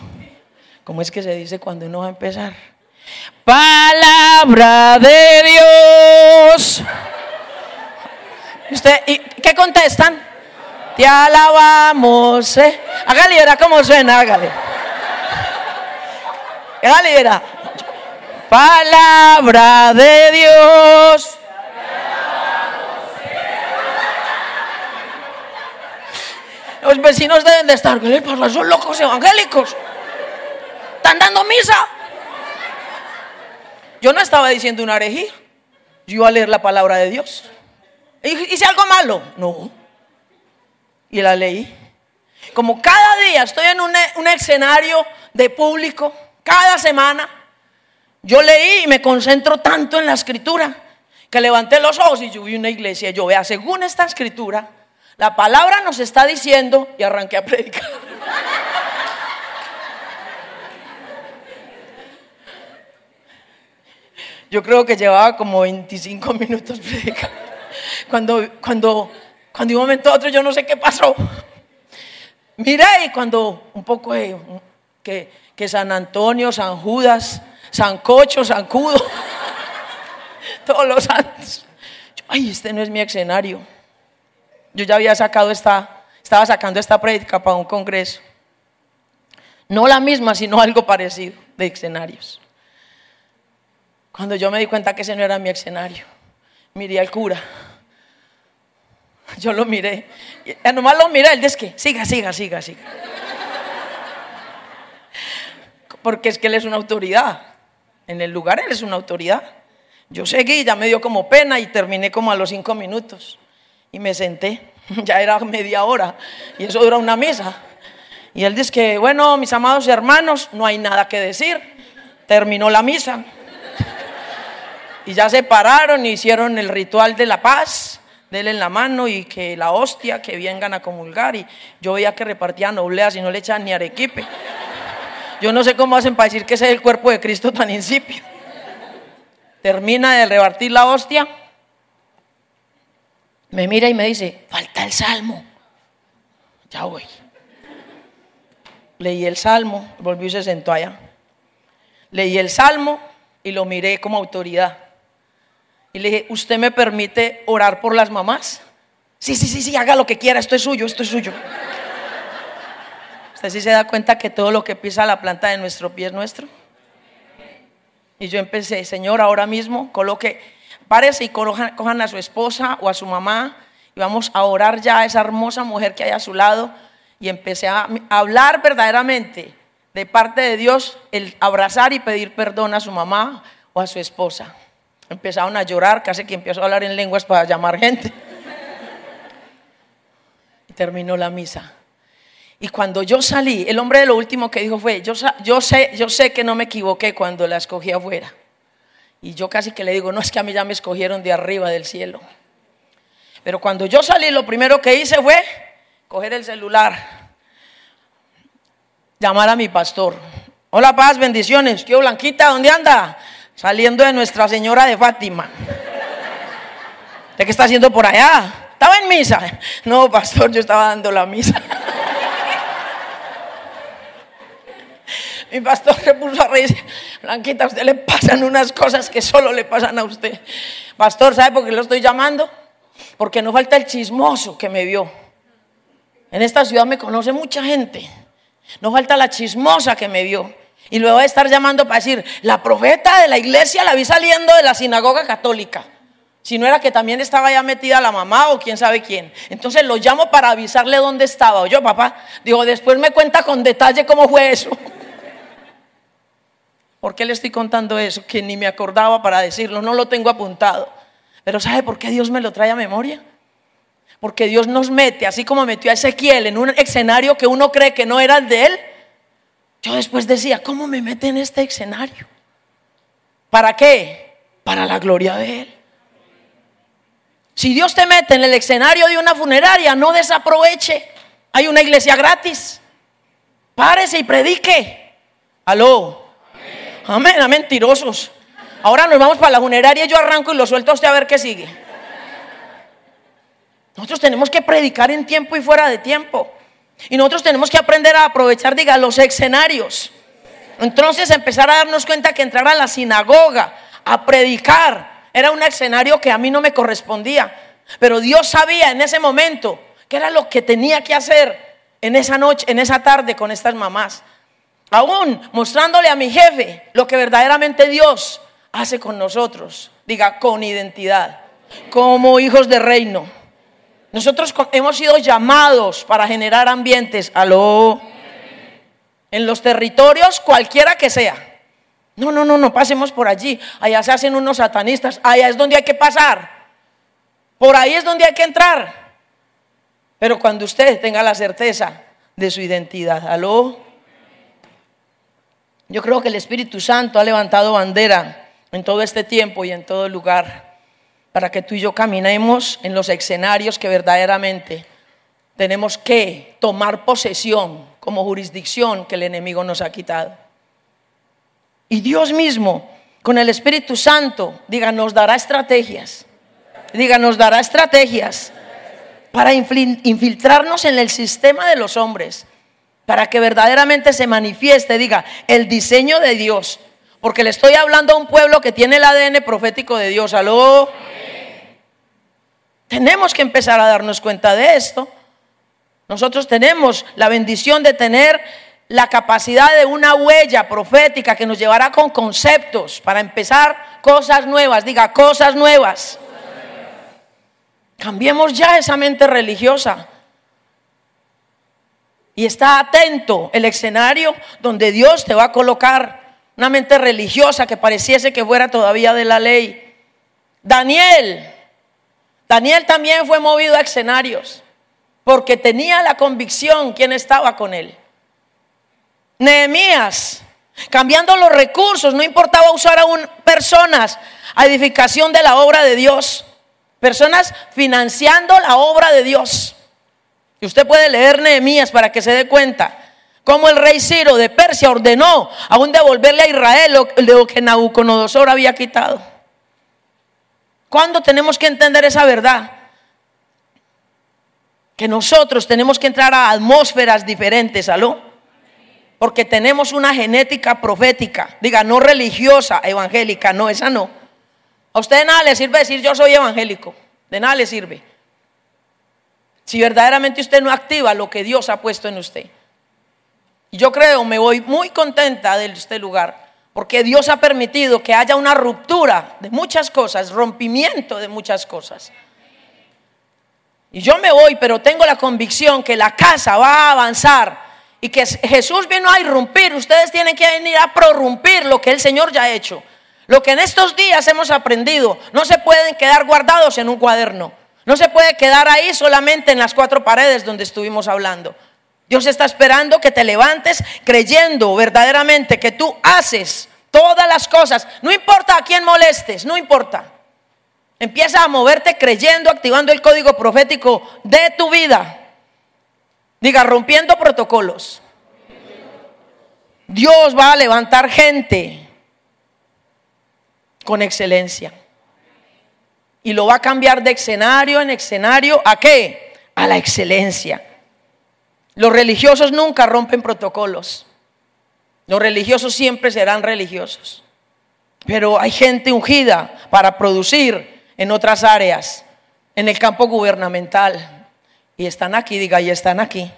[SPEAKER 1] ¿Cómo es que se dice cuando uno va a empezar? Palabra de Dios. ¿Usted, y, ¿Qué contestan? Te alabamos. ¿eh? Hágale, verá cómo suena, hágale. Hágale, verá. Palabra de Dios. Los vecinos deben de estar. Son locos evangélicos. Están dando misa. Yo no estaba diciendo una herejía. Yo iba a leer la palabra de Dios. ¿Hice algo malo? No. Y la leí. Como cada día estoy en un escenario de público, cada semana, yo leí y me concentro tanto en la escritura que levanté los ojos y yo vi una iglesia. Yo vea, según esta escritura, la palabra nos está diciendo y arranqué a predicar. Yo creo que llevaba como 25 minutos predicando. Cuando, cuando, cuando de un momento a otro yo no sé qué pasó. Miré y cuando un poco que, que San Antonio, San Judas, San Cocho, San Cudo, todos los santos. Ay, este no es mi escenario. Yo ya había sacado esta, estaba sacando esta prédica para un congreso. No la misma, sino algo parecido de escenarios. Cuando yo me di cuenta que ese no era mi escenario, miré al cura. Yo lo miré. Y nomás lo miré, él dice que siga, siga, siga, siga. Porque es que él es una autoridad. En el lugar él es una autoridad. Yo seguí, ya me dio como pena y terminé como a los cinco minutos y me senté. Ya era media hora y eso dura una misa. Y él dice que, bueno, mis amados hermanos, no hay nada que decir. Terminó la misa. Y ya se pararon y hicieron el ritual de la paz, denle en la mano y que la hostia, que vengan a comulgar. Y yo veía que repartían obleas y no le echaban ni arequipe. Yo no sé cómo hacen para decir que ese es el cuerpo de Cristo tan incipio. Termina de repartir la hostia me mira y me dice, falta el salmo. Ya voy. Leí el salmo, volvió y se sentó allá. Leí el salmo y lo miré como autoridad. Y le dije, ¿usted me permite orar por las mamás? Sí, sí, sí, sí, haga lo que quiera, esto es suyo, esto es suyo. ¿Usted sí se da cuenta que todo lo que pisa la planta de nuestro pie es nuestro? Y yo empecé, Señor, ahora mismo coloque párese y cojan, a su esposa o a su mamá y vamos a orar ya a esa hermosa mujer que hay a su lado. Y empecé a hablar verdaderamente de parte de Dios, el abrazar y pedir perdón a su mamá o a su esposa. Empezaron a llorar, casi que empezó a hablar en lenguas para llamar gente. Y terminó la misa. Y cuando yo salí, el hombre de lo último que dijo fue, yo, sé, yo sé que no me equivoqué cuando la escogí afuera. Y yo casi que le digo, no es que a mí ya me escogieron de arriba del cielo. Pero cuando yo salí, lo primero que hice fue coger el celular, llamar a mi pastor. Hola, paz, bendiciones. ¿Qué Blanquita? ¿Dónde anda? Saliendo de Nuestra Señora de Fátima. ¿De qué está haciendo por allá? Estaba en misa. No, pastor, yo estaba dando la misa. Mi pastor se puso a reír. Blanquita, a usted le pasan unas cosas que solo le pasan a usted. Pastor, ¿sabe por qué lo estoy llamando? Porque no falta el chismoso que me vio. En esta ciudad me conoce mucha gente. No falta la chismosa que me vio. Y luego de estar llamando para decir, la profeta de la iglesia la vi saliendo de la sinagoga católica. Si no era que también estaba ya metida la mamá o quién sabe quién. Entonces lo llamo para avisarle dónde estaba. Yo, papá, digo, después me cuenta con detalle cómo fue eso. ¿Por qué le estoy contando eso? Que ni me acordaba para decirlo, no lo tengo apuntado. Pero ¿sabe por qué Dios me lo trae a memoria? Porque Dios nos mete, así como metió a Ezequiel en un escenario que uno cree que no era el de él. Yo después decía, ¿cómo me mete en este escenario? ¿Para qué? Para la gloria de Él. Si Dios te mete en el escenario de una funeraria, no desaproveche. Hay una iglesia gratis. Párese y predique. Aló. Amén, a mentirosos. Ahora nos vamos para la funeraria y yo arranco y lo suelto a usted a ver qué sigue. Nosotros tenemos que predicar en tiempo y fuera de tiempo. Y nosotros tenemos que aprender a aprovechar, diga, los escenarios. Entonces empezar a darnos cuenta que entrar a la sinagoga, a predicar, era un escenario que a mí no me correspondía. Pero Dios sabía en ese momento que era lo que tenía que hacer en esa noche, en esa tarde con estas mamás. Aún mostrándole a mi jefe lo que verdaderamente Dios hace con nosotros. Diga, con identidad, como hijos de reino. Nosotros hemos sido llamados para generar ambientes, aló, en los territorios cualquiera que sea. No, no, no, no pasemos por allí. Allá se hacen unos satanistas. Allá es donde hay que pasar. Por ahí es donde hay que entrar. Pero cuando usted tenga la certeza de su identidad, aló. Yo creo que el Espíritu Santo ha levantado bandera en todo este tiempo y en todo lugar para que tú y yo caminemos en los escenarios que verdaderamente tenemos que tomar posesión como jurisdicción que el enemigo nos ha quitado. Y Dios mismo, con el Espíritu Santo, diga, nos dará estrategias. Diga, nos dará estrategias para infiltrarnos en el sistema de los hombres, para que verdaderamente se manifieste, diga, el diseño de Dios. Porque le estoy hablando a un pueblo que tiene el ADN profético de Dios. Aló. Tenemos que empezar a darnos cuenta de esto. Nosotros tenemos la bendición de tener la capacidad de una huella profética que nos llevará con conceptos para empezar cosas nuevas. Diga, cosas nuevas. Cambiemos ya esa mente religiosa. Y está atento el escenario donde Dios te va a colocar una mente religiosa que pareciese que fuera todavía de la ley. Daniel Daniel también fue movido a escenarios porque tenía la convicción quién estaba con él. Nehemías, cambiando los recursos, no importaba usar a personas a edificación de la obra de Dios, personas financiando la obra de Dios. Y usted puede leer Nehemías para que se dé cuenta cómo el rey Ciro de Persia ordenó aún devolverle a Israel lo que Nabucodonosor había quitado. ¿Cuándo tenemos que entender esa verdad? Que nosotros tenemos que entrar a atmósferas diferentes, ¿aló? Porque tenemos una genética profética, diga, no religiosa, evangélica, no, esa no. A usted de nada le sirve decir yo soy evangélico, de nada le sirve. Si verdaderamente usted no activa lo que Dios ha puesto en usted. Yo creo, me voy muy contenta de este lugar porque Dios ha permitido que haya una ruptura de muchas cosas, rompimiento de muchas cosas. Y yo me voy, pero tengo la convicción que la casa va a avanzar y que Jesús vino a irrumpir. Ustedes tienen que venir a prorrumpir lo que el Señor ya ha hecho. Lo que en estos días hemos aprendido, no se pueden quedar guardados en un cuaderno. No se puede quedar ahí solamente en las cuatro paredes donde estuvimos hablando. Dios está esperando que te levantes creyendo verdaderamente que tú haces todas las cosas. No importa a quién molestes, no importa. Empieza a moverte creyendo, activando el código profético de tu vida. Diga, rompiendo protocolos. Dios va a levantar gente con excelencia. Y lo va a cambiar de escenario en escenario a qué? A la excelencia. Los religiosos nunca rompen protocolos. Los religiosos siempre serán religiosos. Pero hay gente ungida para producir en otras áreas, en el campo gubernamental. Y están aquí, diga, y están aquí.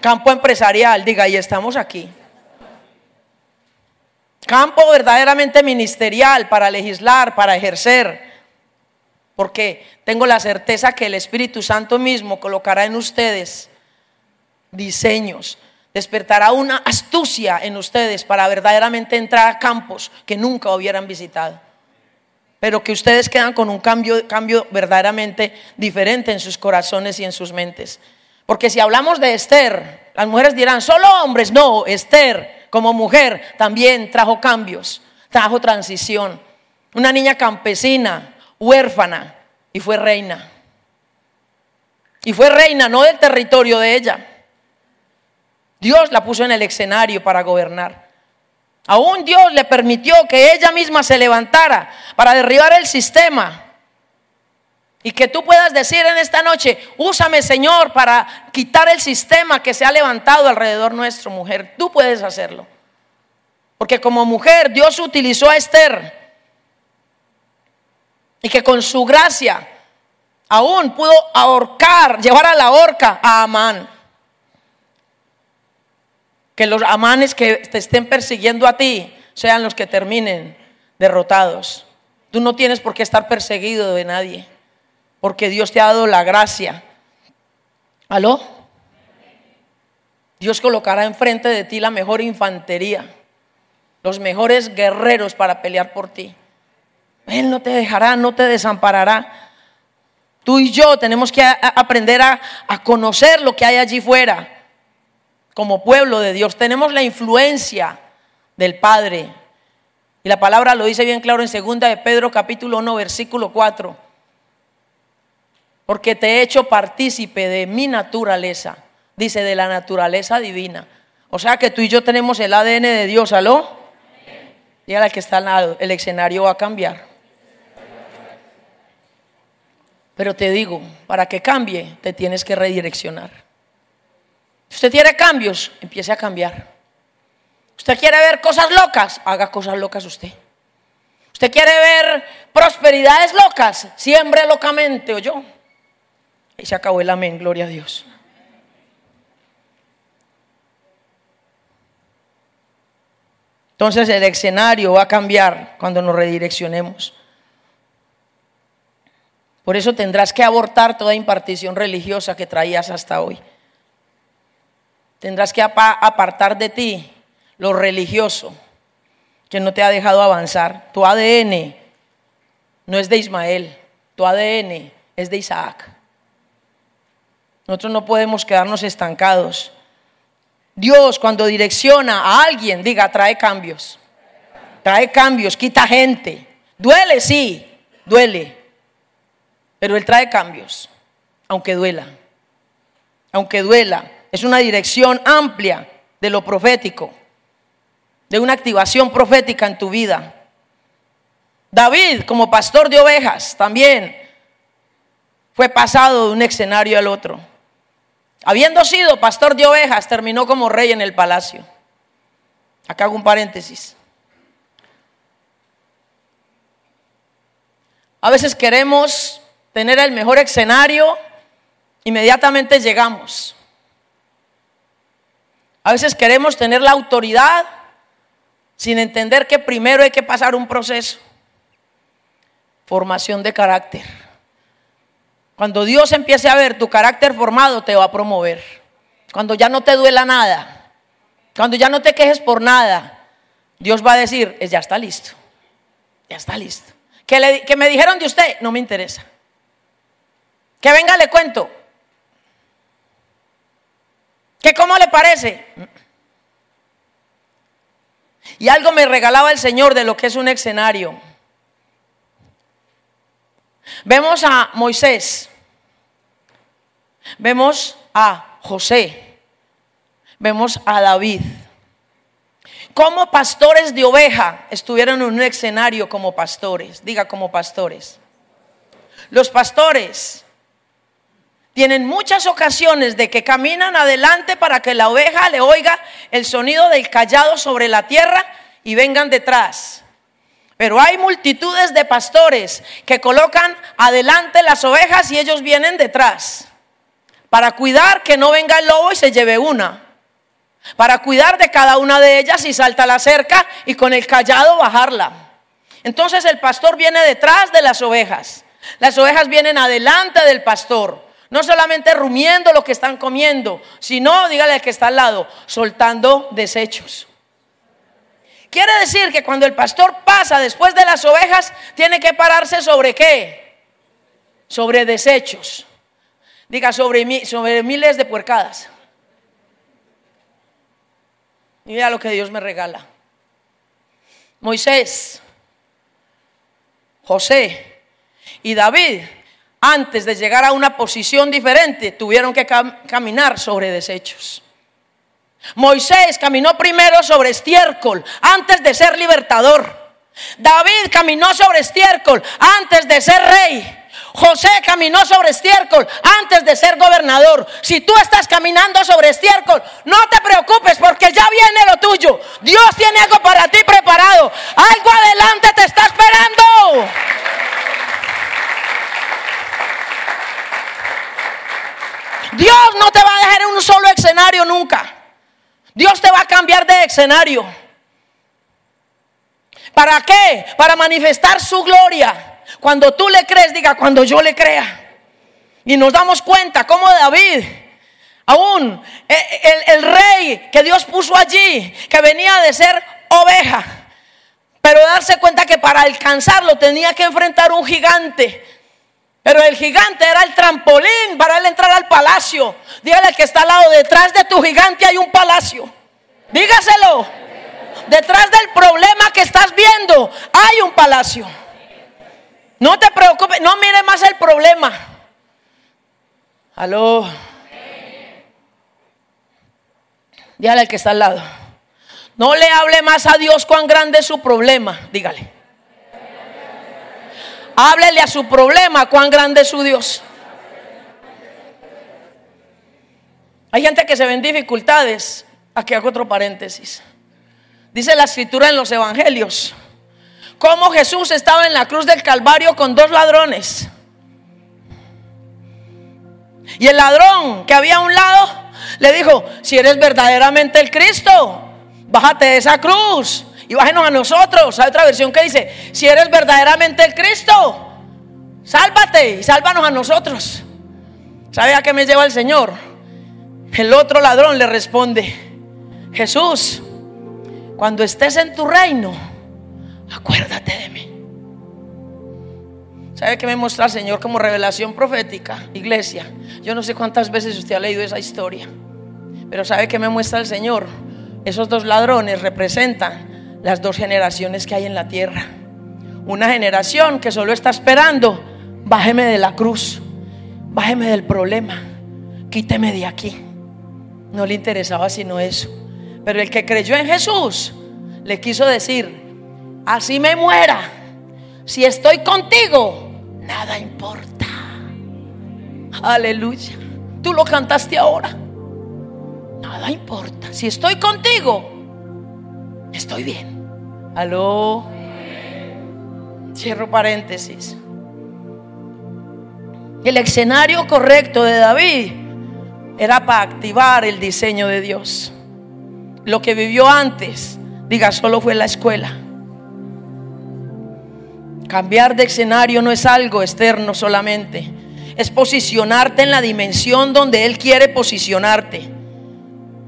[SPEAKER 1] Campo empresarial, diga, y estamos aquí. Campo verdaderamente ministerial para legislar, para ejercer. Porque tengo la certeza que el Espíritu Santo mismo colocará en ustedes diseños, despertará una astucia en ustedes para verdaderamente entrar a campos que nunca hubieran visitado. Pero que ustedes quedan con un cambio, cambio verdaderamente diferente en sus corazones y en sus mentes. Porque si hablamos de Esther, las mujeres dirán, solo hombres. No, Esther como mujer también trajo cambios, trajo transición. Una niña campesina, huérfana, y fue reina. Y fue reina, no del territorio de ella, Dios la puso en el escenario para gobernar. Aún Dios le permitió que ella misma se levantara para derribar el sistema. Y que tú puedas decir en esta noche, úsame Señor para quitar el sistema que se ha levantado alrededor nuestro, mujer. Tú puedes hacerlo. Porque como mujer Dios utilizó a Esther y que con su gracia aún pudo ahorcar, llevar a la horca a Amán. Que los amanes que te estén persiguiendo a ti sean los que terminen derrotados. Tú no tienes por qué estar perseguido de nadie, porque Dios te ha dado la gracia. ¿Aló? Dios colocará enfrente de ti la mejor infantería, los mejores guerreros para pelear por ti. Él no te dejará, no te desamparará. Tú y yo tenemos que aprender a, a conocer lo que hay allí fuera. Como pueblo de Dios tenemos la influencia del Padre. Y la palabra lo dice bien claro en segunda de Pedro capítulo 1 versículo 4. Porque te he hecho partícipe de mi naturaleza, dice de la naturaleza divina. O sea que tú y yo tenemos el ADN de Dios, ¿aló? Y ahora que está al lado, el escenario va a cambiar. Pero te digo, para que cambie, te tienes que redireccionar. Si usted quiere cambios, empiece a cambiar. Usted quiere ver cosas locas, haga cosas locas usted. Usted quiere ver prosperidades locas, siembre locamente o yo. Y se acabó el amén, gloria a Dios. Entonces el escenario va a cambiar cuando nos redireccionemos. Por eso tendrás que abortar toda impartición religiosa que traías hasta hoy. Tendrás que apartar de ti lo religioso que no te ha dejado avanzar. Tu ADN no es de Ismael, tu ADN es de Isaac. Nosotros no podemos quedarnos estancados. Dios cuando direcciona a alguien, diga, trae cambios. Trae cambios, quita gente. Duele, sí, duele. Pero Él trae cambios, aunque duela. Aunque duela. Es una dirección amplia de lo profético, de una activación profética en tu vida. David, como pastor de ovejas, también fue pasado de un escenario al otro. Habiendo sido pastor de ovejas, terminó como rey en el palacio. Acá hago un paréntesis. A veces queremos tener el mejor escenario, inmediatamente llegamos. A veces queremos tener la autoridad sin entender que primero hay que pasar un proceso. Formación de carácter. Cuando Dios empiece a ver tu carácter formado, te va a promover. Cuando ya no te duela nada, cuando ya no te quejes por nada, Dios va a decir, ya está listo, ya está listo. Que, que me dijeron de usted, no me interesa. Que venga, le cuento. ¿Que cómo le parece? Y algo me regalaba el Señor de lo que es un escenario. Vemos a Moisés, vemos a José, vemos a David. Como pastores de oveja estuvieron en un escenario como pastores, diga como pastores. Los pastores tienen muchas ocasiones de que caminan adelante para que la oveja le oiga el sonido del callado sobre la tierra y vengan detrás. Pero hay multitudes de pastores que colocan adelante las ovejas y ellos vienen detrás para cuidar que no venga el lobo y se lleve una. Para cuidar de cada una de ellas y salta la cerca y con el callado bajarla. Entonces el pastor viene detrás de las ovejas. Las ovejas vienen adelante del pastor. No solamente rumiendo lo que están comiendo, sino, dígale al que está al lado, soltando desechos. Quiere decir que cuando el pastor pasa después de las ovejas, tiene que pararse sobre qué? Sobre desechos. Diga, sobre, sobre miles de puercadas. Y mira lo que Dios me regala. Moisés, José y David antes de llegar a una posición diferente, tuvieron que caminar sobre desechos. Moisés caminó primero sobre estiércol antes de ser libertador. David caminó sobre estiércol antes de ser rey. José caminó sobre estiércol antes de ser gobernador. Si tú estás caminando sobre estiércol, no te preocupes porque ya viene lo tuyo. Dios tiene algo para ti preparado. Algo adelante te está esperando. Dios no te va a dejar en un solo escenario nunca. Dios te va a cambiar de escenario. ¿Para qué? Para manifestar su gloria. Cuando tú le crees, diga, cuando yo le crea. Y nos damos cuenta cómo David, aún el, el, rey que Dios puso allí, que venía de ser oveja, pero darse cuenta que para alcanzarlo tenía que enfrentar un gigante. Pero el gigante era el trampolín para él entrar al palacio. Dígale que está al lado, detrás de tu gigante hay un palacio. Dígaselo. Detrás del problema que estás viendo hay un palacio. No te preocupes, no mire más el problema. Aló. Dígale al que está al lado. No le hable más a Dios cuán grande es su problema. Dígale. Háblele a su problema cuán grande es su Dios. Hay gente que se ve en dificultades. Aquí hago otro paréntesis. Dice la escritura en los evangelios. Cómo Jesús estaba en la cruz del Calvario con dos ladrones. Y el ladrón que había a un lado le dijo, si eres verdaderamente el Cristo, bájate de esa cruz y bájenos a nosotros. Hay otra versión que dice, si eres verdaderamente el Cristo, sálvate y sálvanos a nosotros. ¿Sabe a qué me lleva el Señor? El otro ladrón le responde, Jesús, cuando estés en tu reino, acuérdate de mí. ¿Sabe qué me muestra el Señor como revelación profética? Iglesia, yo no sé cuántas veces usted ha leído esa historia, pero ¿sabe qué me muestra el Señor? Esos dos ladrones representan las dos generaciones que hay en la tierra. Una generación que solo está esperando, bájeme de la cruz, bájeme del problema, quíteme de aquí. No le interesaba sino eso. Pero el que creyó en Jesús le quiso decir, así me muera, si estoy contigo, nada importa. Aleluya. Tú lo cantaste ahora. Nada importa. Si estoy contigo, estoy bien. Aló. Cierro paréntesis. El escenario correcto de David era para activar el diseño de Dios. Lo que vivió antes, diga, solo fue la escuela. Cambiar de escenario no es algo externo solamente. Es posicionarte en la dimensión donde Él quiere posicionarte.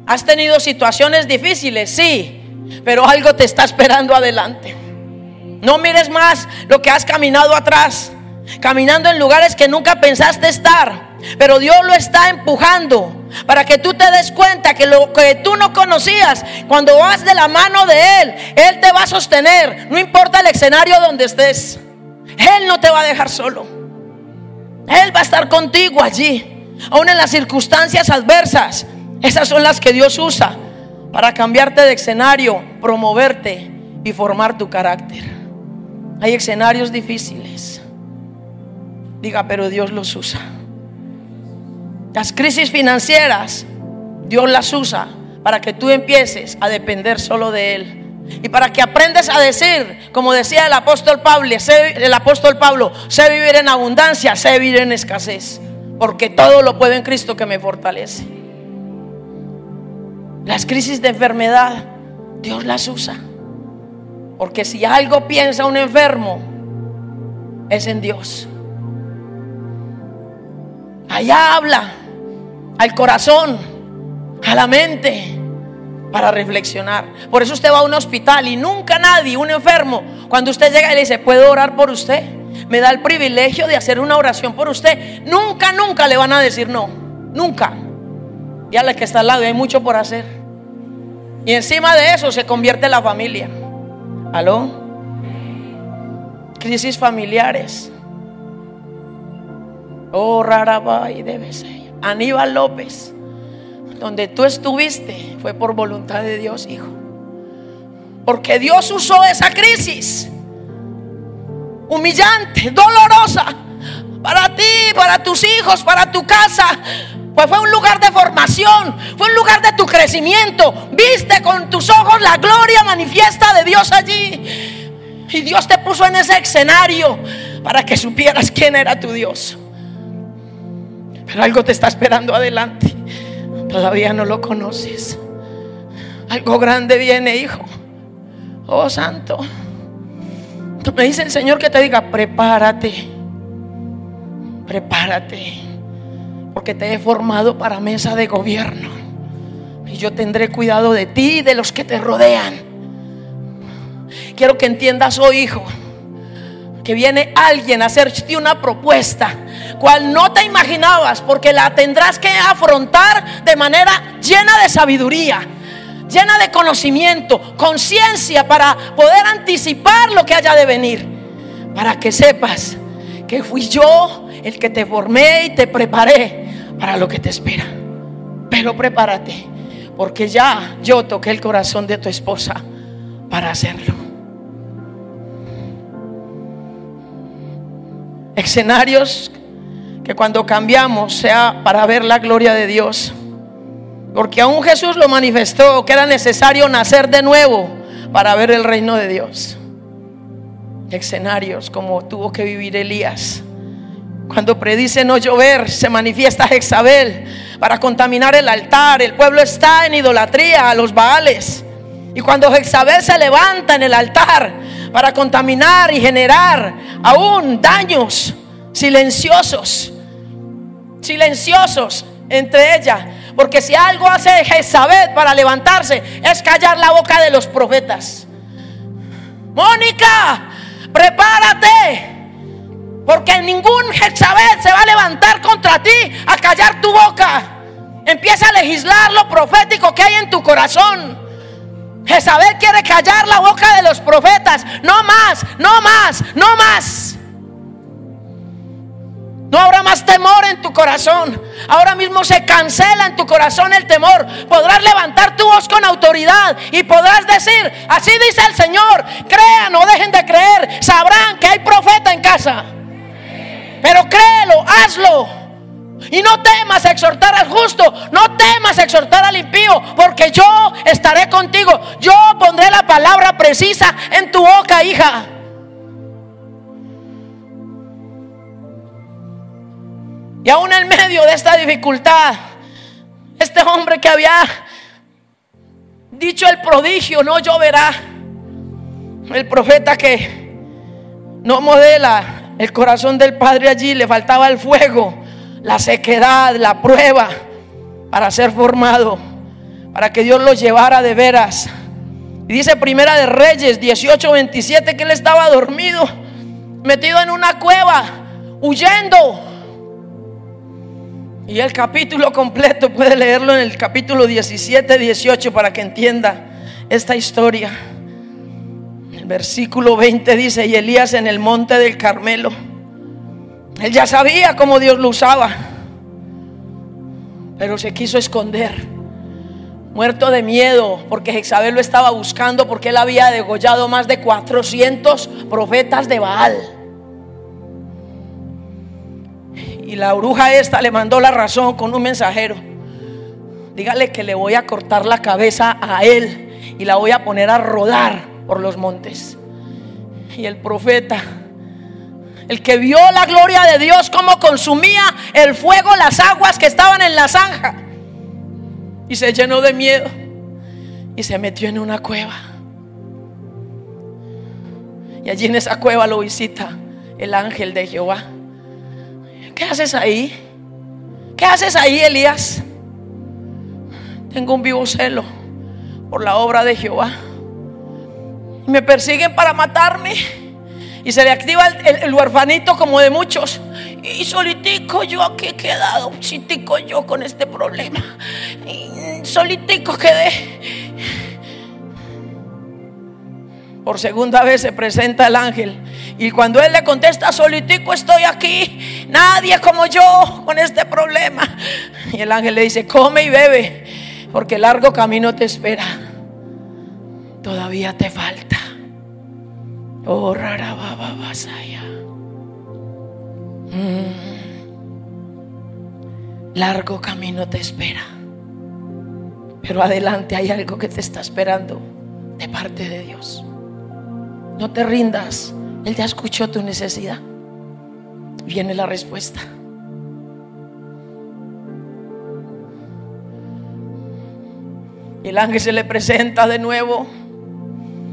[SPEAKER 1] ¿Has tenido situaciones difíciles? Sí, pero algo te está esperando adelante. No mires más lo que has caminado atrás, caminando en lugares que nunca pensaste estar. Pero Dios lo está empujando para que tú te des cuenta que lo que tú no conocías, cuando vas de la mano de Él, Él te va a sostener. No importa el escenario donde estés. Él no te va a dejar solo. Él va a estar contigo allí, aún en las circunstancias adversas. Esas son las que Dios usa para cambiarte de escenario, promoverte y formar tu carácter. Hay escenarios difíciles. Diga, pero Dios los usa. Las crisis financieras, Dios las usa para que tú empieces a depender solo de Él. Y para que aprendas a decir, como decía el apóstol Pablo, el apóstol Pablo, sé vivir en abundancia, sé vivir en escasez, porque todo lo puedo en Cristo que me fortalece. Las crisis de enfermedad, Dios las usa. Porque si algo piensa un enfermo, es en Dios. Allá habla al corazón, a la mente, para reflexionar. Por eso usted va a un hospital y nunca nadie, un enfermo, cuando usted llega y le dice, ¿puedo orar por usted? Me da el privilegio de hacer una oración por usted. Nunca, nunca le van a decir no. Nunca. Y a la que está al lado hay mucho por hacer. Y encima de eso se convierte la familia. ¿Aló? Crisis familiares. Oh, rara y debe ser. Aníbal López, donde tú estuviste, fue por voluntad de Dios, hijo. Porque Dios usó esa crisis humillante, dolorosa, para ti, para tus hijos, para tu casa. Pues fue un lugar de formación, fue un lugar de tu crecimiento. Viste con tus ojos la gloria manifiesta de Dios allí. Y Dios te puso en ese escenario para que supieras quién era tu Dios. Pero algo te está esperando adelante. Todavía no lo conoces. Algo grande viene, hijo. Oh, santo. Me dice el Señor que te diga, prepárate. Prepárate. Porque te he formado para mesa de gobierno. Y yo tendré cuidado de ti y de los que te rodean. Quiero que entiendas hoy, hijo, que viene alguien a hacerte una propuesta cual no te imaginabas, porque la tendrás que afrontar de manera llena de sabiduría, llena de conocimiento, conciencia para poder anticipar lo que haya de venir, para que sepas que fui yo el que te formé y te preparé para lo que te espera. Pero prepárate, porque ya yo toqué el corazón de tu esposa para hacerlo. Escenarios que cuando cambiamos sea para ver la gloria de Dios. Porque aún Jesús lo manifestó que era necesario nacer de nuevo para ver el reino de Dios. Escenarios como tuvo que vivir Elías. Cuando predice no llover, se manifiesta Jezabel para contaminar el altar. El pueblo está en idolatría a los Baales. Y cuando Jezabel se levanta en el altar para contaminar y generar aún daños silenciosos, silenciosos entre ellas. Porque si algo hace Jezabel para levantarse es callar la boca de los profetas. Mónica, prepárate. Porque ningún Jezabel se va a levantar contra ti a callar tu boca. Empieza a legislar lo profético que hay en tu corazón. Jezabel quiere callar la boca de los profetas. No más, no más, no más. No habrá más temor en tu corazón. Ahora mismo se cancela en tu corazón el temor. Podrás levantar tu voz con autoridad y podrás decir, así dice el Señor, crean o dejen de creer, sabrán que hay profeta en casa. Pero créelo, hazlo. Y no temas exhortar al justo, no temas exhortar al impío, porque yo estaré contigo. Yo pondré la palabra precisa en tu boca, hija. Y aún en medio de esta dificultad, este hombre que había dicho el prodigio, no lloverá, el profeta que no modela el corazón del Padre allí, le faltaba el fuego, la sequedad, la prueba para ser formado, para que Dios lo llevara de veras. Y dice Primera de Reyes 18, 27 que él estaba dormido, metido en una cueva, huyendo y el capítulo completo puede leerlo en el capítulo 17, 18 para que entienda esta historia. El versículo 20 dice, y Elías en el monte del Carmelo, él ya sabía cómo Dios lo usaba, pero se quiso esconder, muerto de miedo, porque Jezabel lo estaba buscando, porque él había degollado más de 400 profetas de Baal. Y la bruja esta le mandó la razón con un mensajero. Dígale que le voy a cortar la cabeza a él y la voy a poner a rodar por los montes. Y el profeta, el que vio la gloria de Dios, como consumía el fuego las aguas que estaban en la zanja. Y se llenó de miedo y se metió en una cueva. Y allí en esa cueva lo visita el ángel de Jehová. ¿Qué haces ahí? ¿Qué haces ahí, Elías? Tengo un vivo celo por la obra de Jehová. Me persiguen para matarme. Y se le activa el, huerfanito como de muchos. Y solitico yo aquí he quedado, solitico yo con este problema. Y solitico quedé. Por segunda vez se presenta el ángel. Y cuando él le contesta, solitico estoy aquí, nadie como yo con este problema. Y el ángel le dice, come y bebe, porque largo camino te espera. Todavía te falta. Oh, rara Mm. Largo camino te espera. Pero adelante hay algo que te está esperando de parte de Dios. No te rindas. Él ya escuchó tu necesidad. Viene la respuesta. Y el ángel se le presenta de nuevo.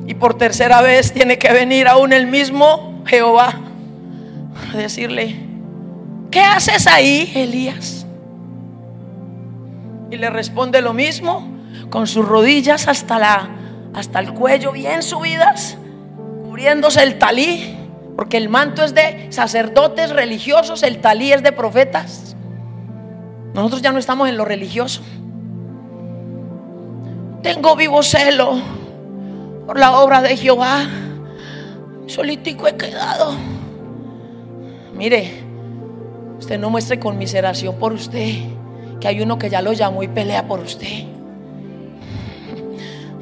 [SPEAKER 1] Y por tercera vez tiene que venir aún el mismo Jehová a decirle, ¿qué haces ahí, Elías? Y le responde lo mismo, con sus rodillas hasta, la, hasta el cuello bien subidas, cubriéndose el talí, porque el manto es de sacerdotes religiosos, el talí es de profetas. Nosotros ya no estamos en lo religioso. Tengo vivo celo por la obra de Jehová. Solitico he quedado. Mire, usted no muestre conmiseración por usted, que hay uno que ya lo llamó y pelea por usted.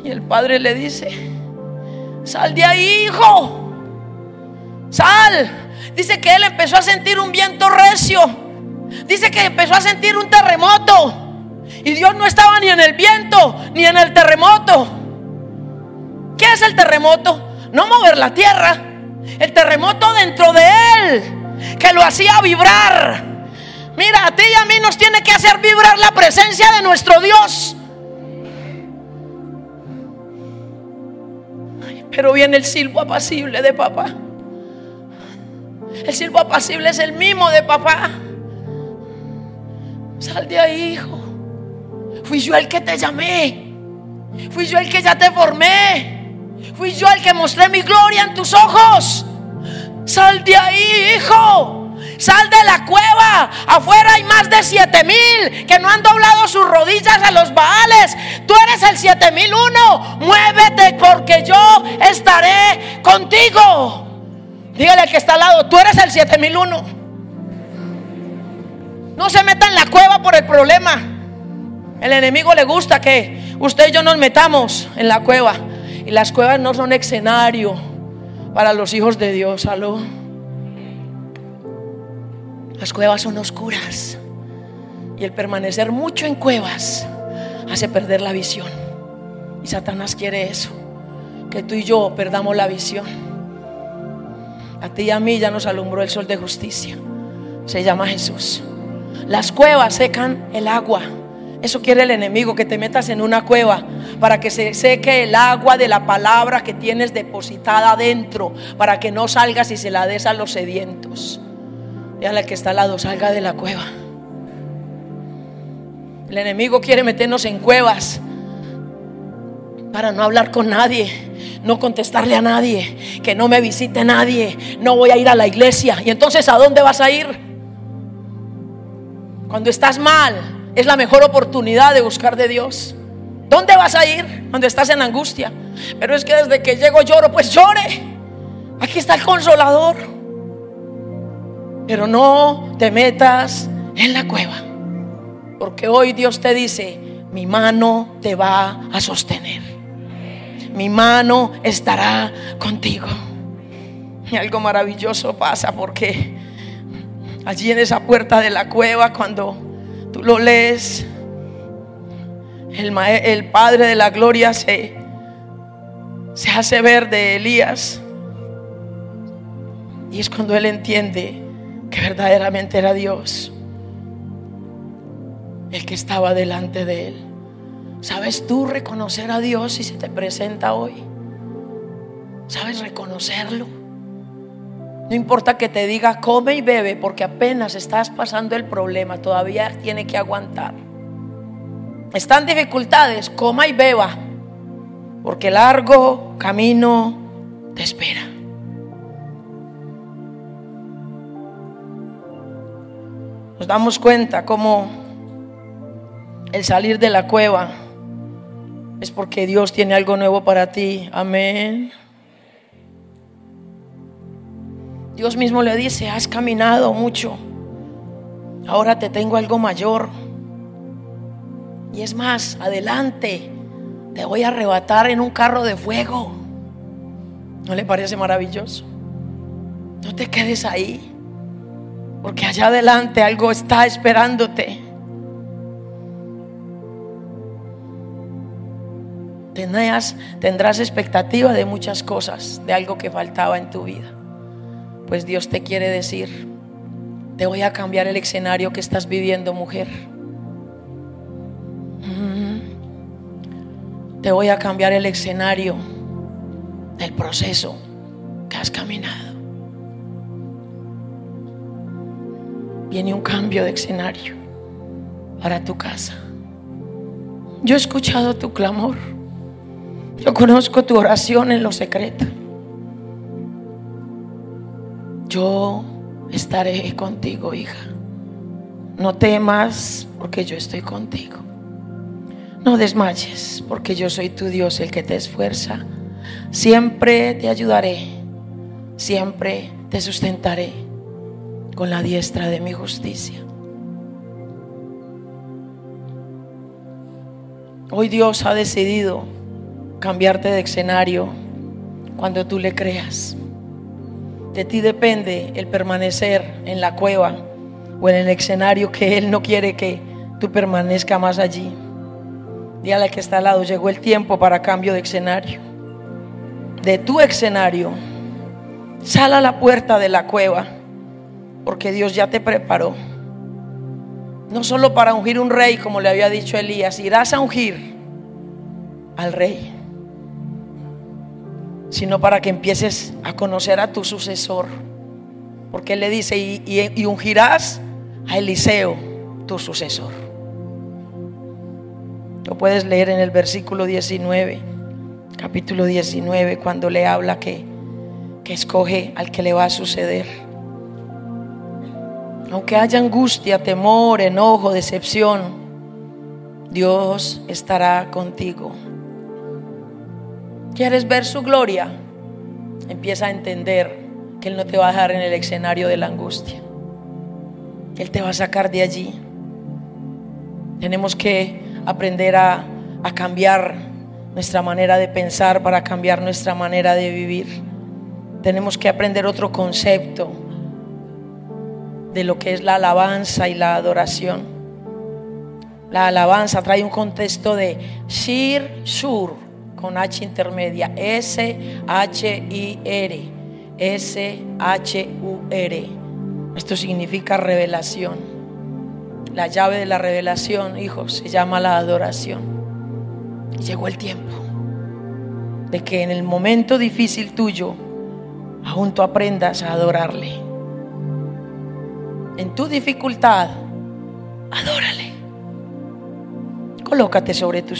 [SPEAKER 1] Y el padre le dice, sal de ahí, hijo. Sal. Dice que él empezó a sentir un viento recio. Dice que empezó a sentir un terremoto. Y Dios no estaba ni en el viento ni en el terremoto. ¿Qué es el terremoto? No mover la tierra. El terremoto dentro de él que lo hacía vibrar. Mira, a ti y a mí nos tiene que hacer vibrar la presencia de nuestro Dios. Pero viene el silbo apacible de papá. El silbo apacible es el mismo de papá. Sal de ahí, hijo. Fui yo el que te llamé. Fui yo el que ya te formé. Fui yo el que mostré mi gloria en tus ojos. Sal de ahí, hijo. Sal de la cueva. Afuera hay más de siete mil que no han doblado sus rodillas a los baales. Tú eres el siete mil uno. Muévete porque yo estaré contigo. Dígale al que está al lado, tú eres el siete mil uno. No se meta en la cueva por el problema. El enemigo le gusta que usted y yo nos metamos en la cueva. Y las cuevas no son escenario para los hijos de Dios. Aló. Las cuevas son oscuras. Y el permanecer mucho en cuevas hace perder la visión. Y Satanás quiere eso. Que tú y yo perdamos la visión. A ti y a mí ya nos alumbró el sol de justicia. Se llama Jesús. Las cuevas secan el agua. Eso quiere el enemigo, que te metas en una cueva para que se seque el agua de la palabra que tienes depositada adentro, para que no salgas y se la des a los sedientos. Dígale al que está al lado, salga de la cueva. El enemigo quiere meternos en cuevas para no hablar con nadie, no contestarle a nadie, que no me visite nadie, no voy a ir a la iglesia. Y entonces, ¿a dónde vas a ir? Cuando estás mal, es la mejor oportunidad de buscar de Dios. ¿Dónde vas a ir? Cuando estás en angustia. Pero es que desde que llego lloro, pues llore. Aquí está el consolador. Pero no te metas en la cueva. Porque hoy Dios te dice, mi mano te va a sostener. Mi mano estará contigo. Y algo maravilloso pasa porque allí en esa puerta de la cueva, cuando tú lo lees, el, Padre de la Gloria se, se hace ver de Elías. Y es cuando él entiende que verdaderamente era Dios el que estaba delante de él. ¿Sabes tú reconocer a Dios si se te presenta hoy? ¿Sabes reconocerlo? No importa que te diga come y bebe porque apenas estás pasando el problema, todavía tiene que aguantar. Están dificultades, coma y beba porque largo camino te espera. Nos damos cuenta cómo el salir de la cueva es porque Dios tiene algo nuevo para ti. Amén. Dios mismo le dice, has caminado mucho, ahora te tengo algo mayor. Y es más, adelante, te voy a arrebatar en un carro de fuego. ¿No le parece maravilloso? No te quedes ahí. Porque allá adelante algo está esperándote. Tendrás, tendrás expectativa de muchas cosas, de algo que faltaba en tu vida. Pues Dios te quiere decir, te voy a cambiar el escenario que estás viviendo, mujer. Mm. Te voy a cambiar el escenario del proceso que has caminado. Viene un cambio de escenario para tu casa. Yo he escuchado tu clamor. Yo conozco tu oración en lo secreto. Yo estaré contigo, hija. No temas porque yo estoy contigo. No desmayes porque yo soy tu Dios, el que te esfuerza. Siempre te ayudaré. Siempre te sustentaré con la diestra de mi justicia. Hoy Dios ha decidido cambiarte de escenario cuando tú le creas. De ti depende el permanecer en la cueva o en el escenario que Él no quiere que tú permanezca más allí. Dígale que está al lado, llegó el tiempo para cambio de escenario. De tu escenario, sal a la puerta de la cueva, porque Dios ya te preparó. No solo para ungir un rey, como le había dicho Elías, irás a ungir al rey sino para que empieces a conocer a tu sucesor. Porque él le dice, y, ungirás a Eliseo, tu sucesor. Lo puedes leer en el versículo 19, capítulo 19, cuando le habla que, que escoge al que le va a suceder. Aunque haya angustia, temor, enojo, decepción, Dios estará contigo. ¿Quieres ver su gloria? Empieza a entender que Él no te va a dejar en el escenario de la angustia. Él te va a sacar de allí. Tenemos que aprender a, a cambiar nuestra manera de pensar para cambiar nuestra manera de vivir. Tenemos que aprender otro concepto de lo que es la alabanza y la adoración. La alabanza trae un contexto de shir, shur, con H intermedia, S-H-I-R, S-H-U-R. Esto significa revelación. La llave de la revelación, hijos, se llama la adoración. Llegó el tiempo de que en el momento difícil tuyo, aún tú aprendas a adorarle. En tu dificultad, adórale. Colócate sobre tus